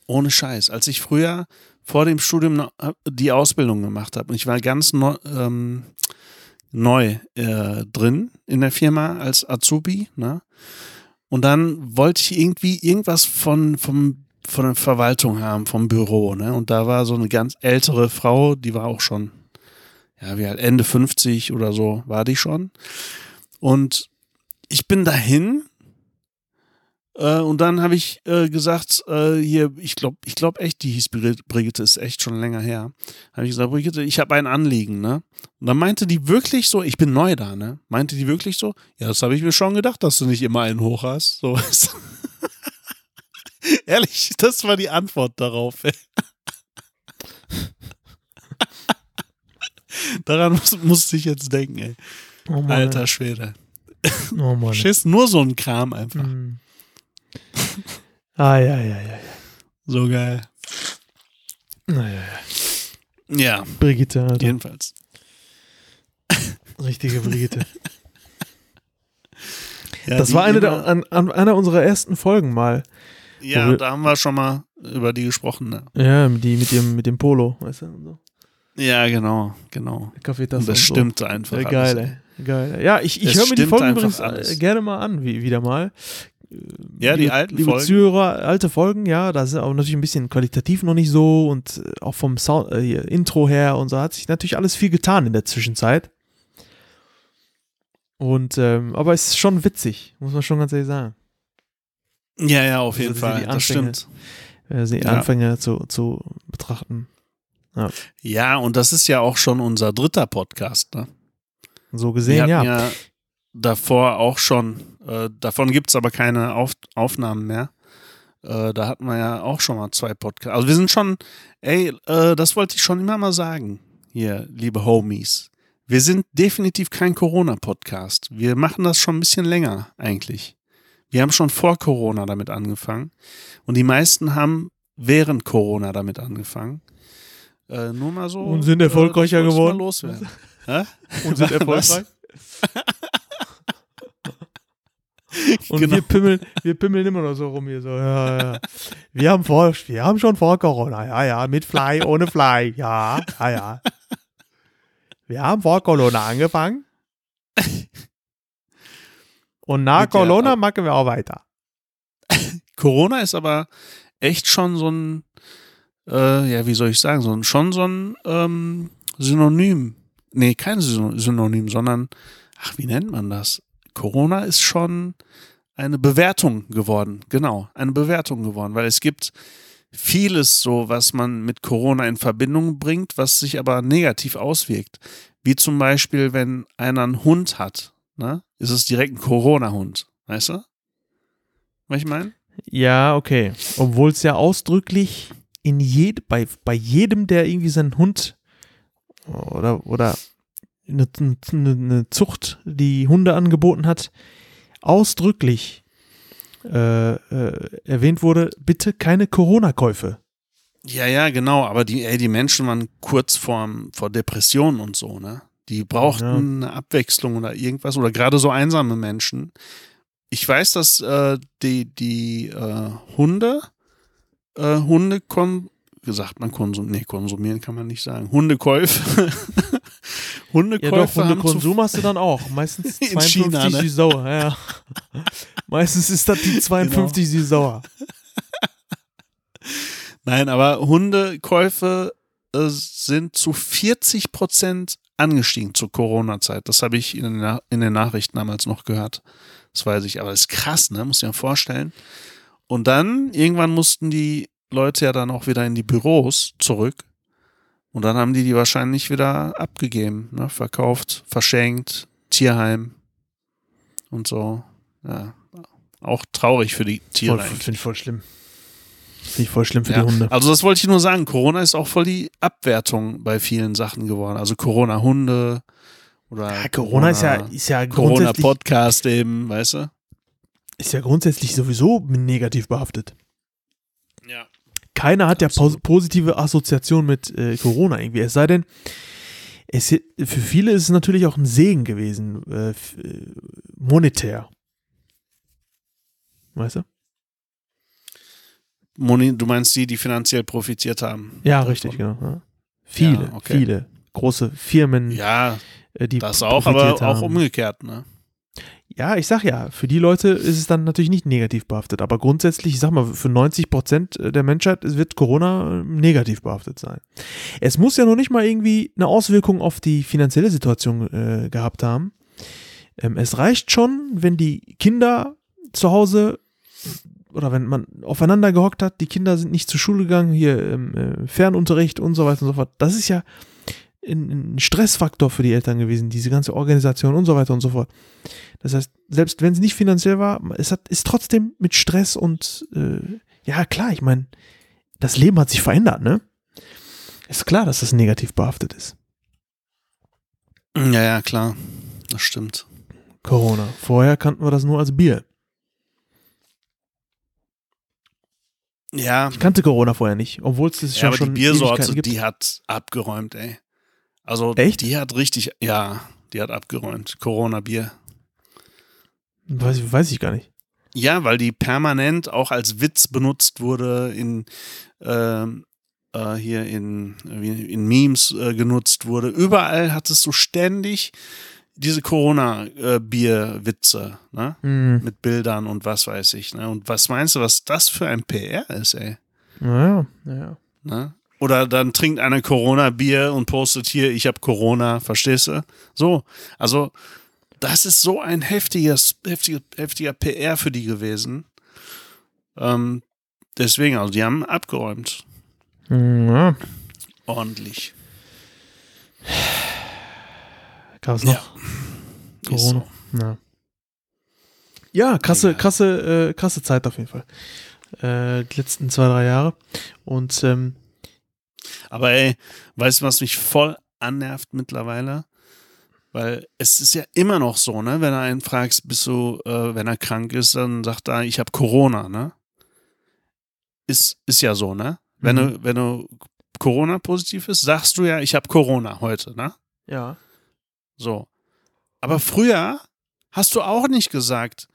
A: Ohne Scheiß. Als ich früher vor dem Studium äh, die Ausbildung gemacht habe und ich war ganz neu, ähm, neu äh, drin in der Firma als Azubi, ne? Und dann wollte ich irgendwie irgendwas von, vom, von der Verwaltung haben, vom Büro, ne? Und da war so eine ganz ältere Frau, die war auch schon, ja, wie alt, Ende 50 oder so war die schon. Und ich bin dahin äh, und dann habe ich äh, gesagt, äh, hier, ich glaube, ich glaube echt, die hieß Bri- Brigitte, ist echt schon länger her. Habe ich gesagt, Brigitte, ich habe ein Anliegen, ne? Und dann meinte die wirklich so, ich bin neu da, ne? Meinte die wirklich so, ja, das habe ich mir schon gedacht, dass du nicht immer einen hoch hast. So. Ehrlich, das war die Antwort darauf. Daran muss, musste ich jetzt denken, ey.
B: oh
A: Alter Schwede.
B: Oh Mann.
A: Schiss, nur so ein Kram einfach.
B: Hm. Ah, ja, ja, ja, ja.
A: So geil.
B: Naja, ja.
A: Ja,
B: Brigitte, Alter.
A: jedenfalls.
B: Richtige Brigitte.
A: Ja,
B: Das war eine der, an, an einer unserer ersten Folgen mal.
A: Ja, da haben wir schon mal über die gesprochen. Ne?
B: Ja, die mit dem, mit dem Polo, weißt du? und So.
A: Ja, genau, genau.
B: Kaffeetasse
A: Und das
B: und so.
A: stimmte einfach.
B: Ja,
A: alles.
B: geil, ey. Geil. Ja, ich, ich höre mir die
A: stimmt
B: Folgen übrigens
A: alles.
B: äh, gerne mal an, wie, wieder mal.
A: Ja, die
B: liebe,
A: alten
B: liebe
A: Folgen.
B: Zuhörer, alte Folgen, ja, da sind auch natürlich ein bisschen qualitativ noch nicht so und äh, auch vom Sound, äh, hier, Intro her und so hat sich natürlich alles viel getan in der Zwischenzeit. Und, ähm, aber es ist schon witzig, muss man schon ganz ehrlich sagen.
A: Ja, ja, auf
B: Also
A: jeden
B: die
A: Fall. Das
B: Anfänge.
A: stimmt.
B: Äh, die
A: Ja.
B: Anfänge zu, zu betrachten.
A: Ja, und das ist ja auch schon unser dritter Podcast. Ne?
B: So gesehen, ja.
A: ja davor auch schon, äh, davon gibt es aber keine Auf Aufnahmen mehr. Äh, da hatten wir ja auch schon mal zwei Podcasts. Also wir sind schon, ey, äh, das wollte ich schon immer mal sagen, hier, liebe Homies. Wir sind definitiv kein Corona-Podcast. Wir machen das schon ein bisschen länger eigentlich. Wir haben schon vor Corona damit angefangen. Und die meisten haben während Corona damit angefangen. Äh, nur mal so.
B: Und sind erfolgreicher
A: äh, wollte ich
B: geworden.
A: Loswerden.
B: Und sind erfolgreich. Und
A: Genau.
B: wir pimmeln, wir pimmeln immer noch so rum hier so. Ja, ja. Wir haben vor, wir haben schon vor Corona, ja, ja, mit Fly, ohne Fly, ja, ja, ja. Wir haben vor Corona angefangen. Und nach Corona machen wir auch weiter.
A: Corona ist aber echt schon so ein, äh, ja, wie soll ich sagen, so ein, schon so ein ähm, Synonym. Nee, kein Syn- Synonym, sondern, ach, wie nennt man das? Corona ist schon eine Bewertung geworden. Genau, eine Bewertung geworden, weil es gibt vieles so, was man mit Corona in Verbindung bringt, was sich aber negativ auswirkt. Wie zum Beispiel, wenn einer einen Hund hat, ne, ist es direkt ein Corona-Hund. Weißt du? Was ich meine?
B: Ja, okay. Obwohl es ja ausdrücklich in jed bei, bei jedem, der irgendwie seinen Hund oder, oder eine, eine, eine Zucht, die Hunde angeboten hat, ausdrücklich äh, äh, erwähnt wurde, bitte keine Corona-Käufe.
A: Ja, ja, genau, aber die, ey, die Menschen waren kurz vor, vor Depressionen und so, ne? Die brauchten
B: Ja.
A: eine Abwechslung oder irgendwas oder gerade so einsame Menschen. Ich weiß, dass äh, die, die äh, Hunde, äh, Hunde kon gesagt, man konsum nee, konsumieren kann man nicht sagen. Hundekäufe.
B: Ja
A: Hundekäufe
B: doch,
A: haben
B: Hundekonsum hast du dann auch. Meistens
A: In
B: 52
A: China, ne?
B: süß-sauer. Ja, ja. Meistens ist das die 52
A: Genau.
B: süß-sauer.
A: Nein, aber Hundekäufe äh, sind zu 40 Prozent angestiegen zur Corona-Zeit. Das habe ich in den, Na- in den Nachrichten damals noch gehört. Das weiß ich. Aber das ist krass, ne? Muss ich mir vorstellen. Und dann, irgendwann mussten die Leute ja dann auch wieder in die Büros zurück. Und dann haben die die wahrscheinlich wieder abgegeben, ne? verkauft, verschenkt, Tierheim und so. Ja, auch traurig für die Tiere.
B: Finde ich voll schlimm. Finde ich voll schlimm für
A: Ja,
B: die Hunde.
A: Also das wollte ich nur sagen. Corona ist auch voll die Abwertung bei vielen Sachen geworden. Also Corona-Hunde oder
B: Ja, Corona ist ja, ist ja grundsätzlich
A: Corona-Podcast eben, weißt du?
B: ist ja grundsätzlich sowieso negativ behaftet.
A: Ja.
B: Keiner hat ja
A: Absolut.
B: positive Assoziation mit äh, Corona irgendwie. Es sei denn, es, für viele ist es natürlich auch ein Segen gewesen, äh, äh, monetär. Weißt du?
A: Du meinst die, die finanziell profitiert haben?
B: Ja,
A: davon?
B: richtig, genau. Ja. Viele,
A: Ja, okay.
B: viele große Firmen,
A: Ja,
B: äh, die
A: das auch, aber auch
B: haben.
A: umgekehrt, ne?
B: Ja, ich sag ja, für die Leute ist es dann natürlich nicht negativ behaftet, aber grundsätzlich, ich sag mal, für 90 Prozent der Menschheit wird Corona äh, negativ behaftet sein. Es muss ja noch nicht mal irgendwie eine Auswirkung auf die finanzielle Situation äh, gehabt haben. Ähm, es reicht schon, wenn die Kinder zu Hause oder wenn man aufeinander gehockt hat, die Kinder sind nicht zur Schule gegangen, hier äh, Fernunterricht und so weiter und so fort. Das ist ja ein, ein Stressfaktor für die Eltern gewesen, diese ganze Organisation und so weiter und so fort. Das heißt, selbst wenn es nicht finanziell war, es hat, ist trotzdem mit Stress und äh, ja, klar, ich meine, das Leben hat sich verändert, ne? Ist klar, dass das negativ behaftet ist.
A: Ja, ja, klar. Das stimmt.
B: Corona. Vorher kannten wir das nur als Bier.
A: Ja,
B: Ich kannte Corona vorher nicht, obwohl es das
A: ja
B: schon,
A: aber die Biersorte,
B: gibt.
A: die hat abgeräumt, ey. Also,
B: Echt?
A: die hat richtig, ja, die hat abgeräumt. Corona-Bier.
B: weiß, weiß ich gar nicht.
A: Ja, weil die permanent auch als Witz benutzt wurde in ähm, äh, hier in, in Memes äh, genutzt wurde. Überall hattest du ständig diese Corona-Bier-Witze, ne?
B: Hm,
A: Mit Bildern und was weiß ich. Ne? Und was meinst du, was das für ein PR ist, ey?
B: naja, naja.
A: Ne? Oder dann trinkt einer Corona-Bier und postet hier, ich habe Corona, verstehst du? So, also das ist so ein heftiges, heftiger, heftiger PR für die gewesen. Ähm, deswegen, also die haben abgeräumt.
B: Hm, ja.
A: Ordentlich.
B: Gab es noch
A: Ja.
B: Corona?
A: so.
B: Ja. Ja, krasse, krasse, äh, krasse Zeit auf jeden Fall. Äh, die letzten zwei, drei Jahre. Und ähm,
A: Aber ey, weißt du, was mich voll annervt mittlerweile? Weil es ist ja immer noch so, ne? Wenn du einen fragst, bist du, äh, wenn er krank ist, dann sagt er, ich habe Corona, ne? Ist, ist ja so, ne? Wenn
B: Mhm.
A: du, wenn du Corona positiv ist, sagst du ja, ich habe Corona heute, ne?
B: ja.
A: So. Aber früher hast du auch nicht gesagt,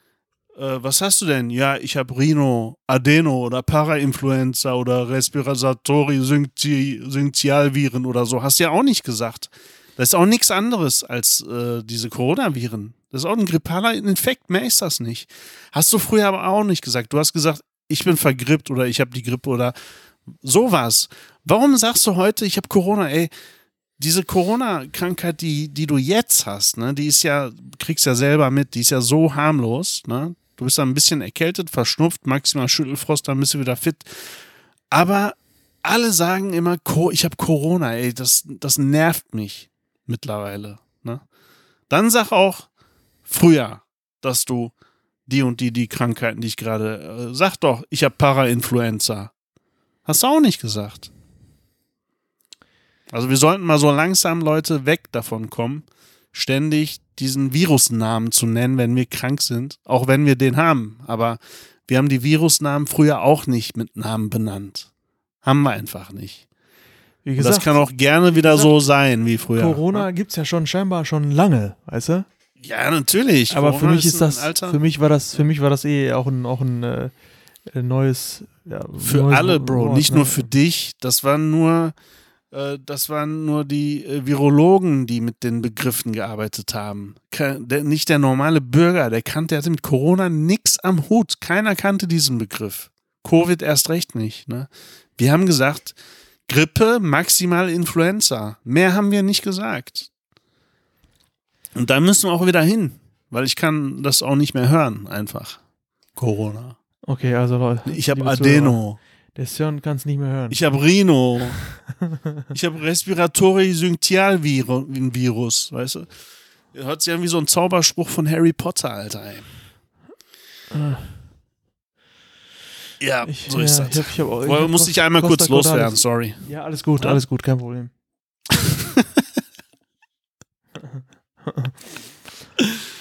A: äh, was hast du denn? Ja, ich habe Rhino, Adeno oder Parainfluenza oder Respiratori Synthi- Syncytialviren oder so. Hast du ja auch nicht gesagt. Das ist auch nichts anderes als äh, diese Coronaviren. Das ist auch ein grippaler Infekt, mehr ist das nicht. Hast du früher aber auch nicht gesagt. Du hast gesagt, ich bin vergrippt oder ich habe die Grippe oder sowas. Warum sagst du heute, ich habe Corona? Ey, diese Corona-Krankheit, die, die du jetzt hast, ne, die ist ja, kriegst ja selber mit, die ist ja so harmlos, ne? Du bist dann ein bisschen erkältet, verschnupft, maximal Schüttelfrost, dann bist du wieder fit. Aber alle sagen immer, ich habe Corona, ey, das, das nervt mich mittlerweile. Ne? Dann sag auch früher, dass du die und die, die Krankheiten, die ich gerade, äh, sag doch, ich habe Parainfluenza. Hast du auch nicht gesagt. Also wir sollten mal so langsam Leute weg davon kommen, ständig diesen Virusnamen zu nennen, wenn wir krank sind, auch wenn wir den haben. Aber wir haben die Virusnamen früher auch nicht mit Namen benannt. Haben wir einfach nicht.
B: Wie gesagt,
A: das kann auch gerne wieder
B: gesagt,
A: so sein wie früher.
B: Corona gibt's ja schon scheinbar schon lange, weißt du?
A: Ja, natürlich.
B: Aber für
A: Corona
B: mich ist
A: ein
B: das,
A: Alter.
B: für mich war das, für mich war das eh auch ein, auch ein äh, neues, ja,
A: Für
B: neues
A: alle, Bro,
B: Wort,
A: nicht
B: ne?
A: nur für dich. Das waren nur, das waren nur die äh, Virologen, die mit den Begriffen gearbeitet haben. Nicht der normale Bürger, der kannte, der hatte mit Corona nichts am Hut. Keiner kannte diesen Begriff. Covid erst recht nicht. Ne? Wir haben gesagt, Grippe, maximal Influenza. Mehr haben wir nicht gesagt. Und da müssen wir auch wieder hin, weil ich kann das auch nicht mehr hören, einfach. Corona.
B: Okay, also Leute.
A: Ich habe
B: liebe Zuhörer,
A: Adeno.
B: Der Sören kann es nicht mehr hören.
A: Ich habe Rhino. ich habe Respiratory Syncytialvirus, weißt du? Hört sich an wie so ein Zauberspruch von Harry Potter, Alter, ey. Ja,
B: Ich-
A: so ist
B: ja,
A: das.
B: ich hab- ich hab
A: musste ich einmal
B: Costa
A: kurz loswerden,
B: Cordalis.
A: sorry.
B: Ja, alles gut,
A: Ja?
B: alles gut, kein Problem.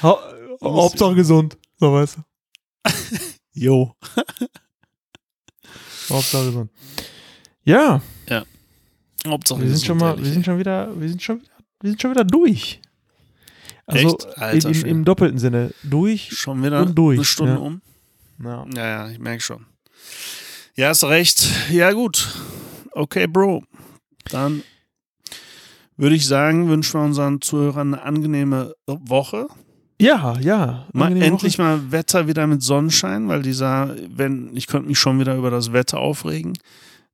B: Ha Hauptsache gesund, so weißt du.
A: Jo.
B: Hauptsache gesund. Ja,
A: Hauptsache
B: wir sind schon mal, wir sind schon wieder, wir sind schon, wir sind schon wieder durch. Also
A: Echt? Alter
B: in, in, im doppelten Sinne. Durch.
A: Schon wieder
B: und durch,
A: eine Stunde
B: ja.
A: um.
B: Ja.
A: Ja, ja, ich merke schon. Ja, hast recht. Ja, gut. Okay, Bro. Dann würde ich sagen, wünschen wir unseren Zuhörern eine angenehme Woche.
B: Ja, ja.
A: Mal endlich
B: Woche.
A: mal Wetter wieder mit Sonnenschein, weil dieser, wenn, ich könnte mich schon wieder über das Wetter aufregen.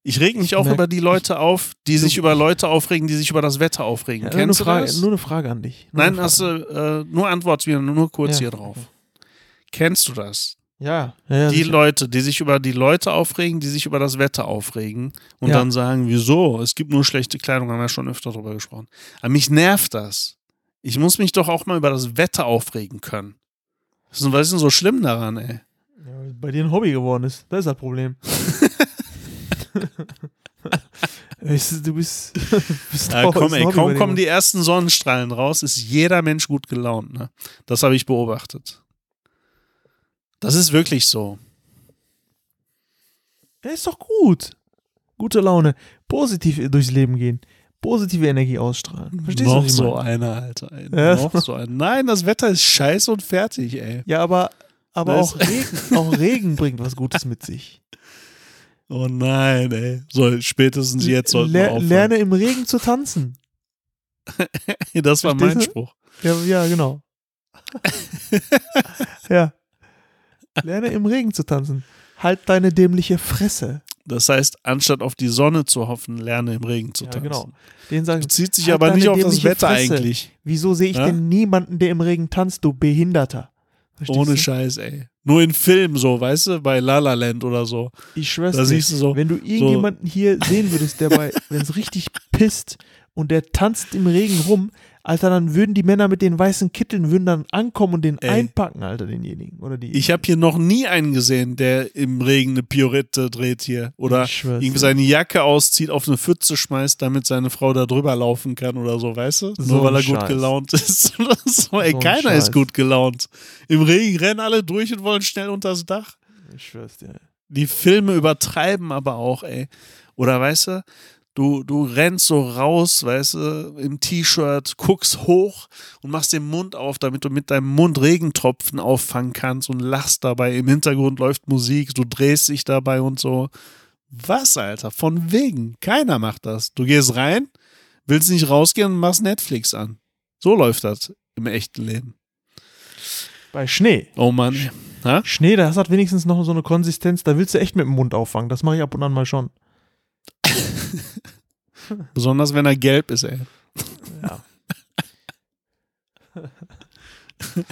A: Ich reg mich
B: Ich
A: auch
B: merk-
A: über die Leute auf, die sich über Leute aufregen, die sich über das Wetter aufregen.
B: Ja, nur, eine
A: Kennst du
B: Frage,
A: das?
B: nur eine Frage an dich. Nur
A: Nein, hast du, äh, nur Antwort wieder, nur kurz
B: Ja,
A: hier drauf.
B: okay.
A: Kennst du das?
B: Ja, ja,
A: die
B: sicher.
A: Leute, die sich über die Leute aufregen, die sich über das Wetter aufregen und dann sagen, wieso? Es gibt nur schlechte Kleidung, haben wir schon öfter darüber gesprochen. Aber mich nervt das. Ich muss mich doch auch mal über das Wetter aufregen können. Was ist denn- so schlimm daran, ey?
B: Ja, bei dir ein Hobby geworden ist. Das ist das Problem. Du, bist. bist
A: Ja, komm, ey, kaum kommen die ersten Sonnenstrahlen raus, ist jeder Mensch gut gelaunt. Ne? Das habe ich beobachtet. Das ist wirklich so.
B: Ja, ist doch gut. Gute Laune. Positiv durchs Leben gehen. Positive Energie ausstrahlen. Verstehst du,
A: Noch
B: was ich
A: so einer, Alter. Ey.
B: Ja.
A: Noch so einer. Nein, das Wetter ist scheiße und fertig, ey.
B: Ja, aber, aber
A: Das-
B: auch, Regen, auch Regen bringt was Gutes mit sich.
A: Oh nein, ey. So, spätestens jetzt sollten wir
B: Ler
A: aufhören.
B: lerne im Regen zu tanzen.
A: Das war mein
B: Verstehst du?
A: Spruch.
B: Ja, ja genau. ja. Lerne im Regen zu tanzen. Halt deine dämliche Fresse.
A: Das heißt, anstatt auf die Sonne zu hoffen, lerne im Regen zu
B: Ja,
A: tanzen.
B: genau. Den sagen,
A: Bezieht sich
B: Halt
A: aber nicht auf das Wetter
B: Fresse.
A: eigentlich.
B: wieso sehe ich
A: Ja?
B: denn niemanden, der im Regen tanzt, du Behinderter? Verstehst
A: Ohne
B: du?
A: Scheiß, ey. Nur in Filmen so, weißt du, bei La La Land oder so.
B: Ich schwör's
A: Da du so.
B: wenn du irgendjemanden hier sehen würdest, der bei, wenn es richtig pisst und der tanzt im Regen rum, Alter, dann würden die Männer mit den weißen Kitteln würden dann ankommen und den
A: Ey.
B: einpacken, Alter, denjenigen. Oder die.
A: Ich habe hier noch nie einen gesehen, der im Regen eine Piorette dreht hier. Oder irgendwie seine Jacke auszieht, auf eine Pfütze schmeißt, damit seine Frau da drüber laufen kann oder so, weißt du?
B: So
A: Nur weil er
B: ein
A: gut
B: Scheiß.
A: gelaunt ist. oder so, ey,
B: So ein
A: keiner
B: Scheiß.
A: ist gut gelaunt. Im Regen rennen alle durch und wollen schnell unters Dach.
B: Ich schwör's dir.
A: Die Filme übertreiben aber auch, ey. Oder weißt du, du, du rennst so raus, weißt du, im T-Shirt, guckst hoch und machst den Mund auf, damit du mit deinem Mund Regentropfen auffangen kannst und lachst dabei. Im Hintergrund läuft Musik, du drehst dich dabei und so. Was, Alter? Von wegen. Keiner macht das. Du gehst rein, willst nicht rausgehen und machst Netflix an. So läuft das im echten Leben.
B: Bei Schnee.
A: Oh Mann. Ha?
B: Schnee, das hat wenigstens noch so eine Konsistenz, da willst du echt mit dem Mund auffangen. Das mache ich ab und an mal schon.
A: Besonders wenn er gelb ist, ey.
B: Ja.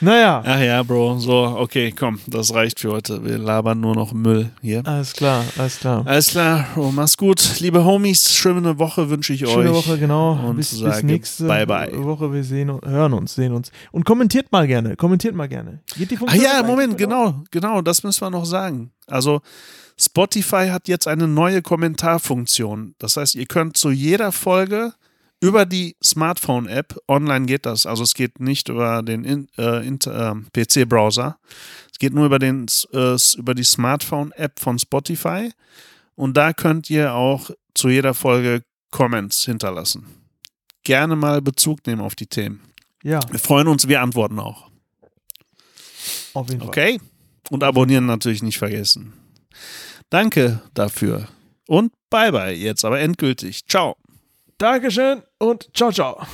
B: naja,
A: Ach ja, Bro. So, okay, komm, das reicht für heute. Wir labern nur noch Müll hier.
B: alles klar, alles klar.
A: Alles klar, Bro, mach's gut. Liebe Homies, schöne Woche wünsche ich
B: Schöne
A: euch.
B: Woche, genau.
A: und
B: bis, bis nächste
A: bye bye.
B: Woche. Wir sehen und hören uns, sehen uns. Und kommentiert mal gerne. Kommentiert mal gerne. Geht die
A: Ah
B: Funktion
A: ja,
B: jetzt
A: Moment, genau, genau, das müssen wir noch sagen. Also Spotify hat jetzt eine neue Kommentarfunktion. Das heißt, ihr könnt zu jeder Folge über die Smartphone-App, online geht das, also es geht nicht über den äh, äh, PC-Browser, es geht nur über, den, äh, über die Smartphone-App von Spotify und da könnt ihr auch zu jeder Folge Comments hinterlassen. Gerne mal Bezug nehmen auf die Themen.
B: Ja,
A: Wir freuen uns, wir antworten auch.
B: auf jeden Fall.
A: Okay? Und abonnieren natürlich nicht vergessen. Danke dafür. Und bye bye jetzt, aber endgültig. Ciao.
B: Dankeschön und ciao, ciao.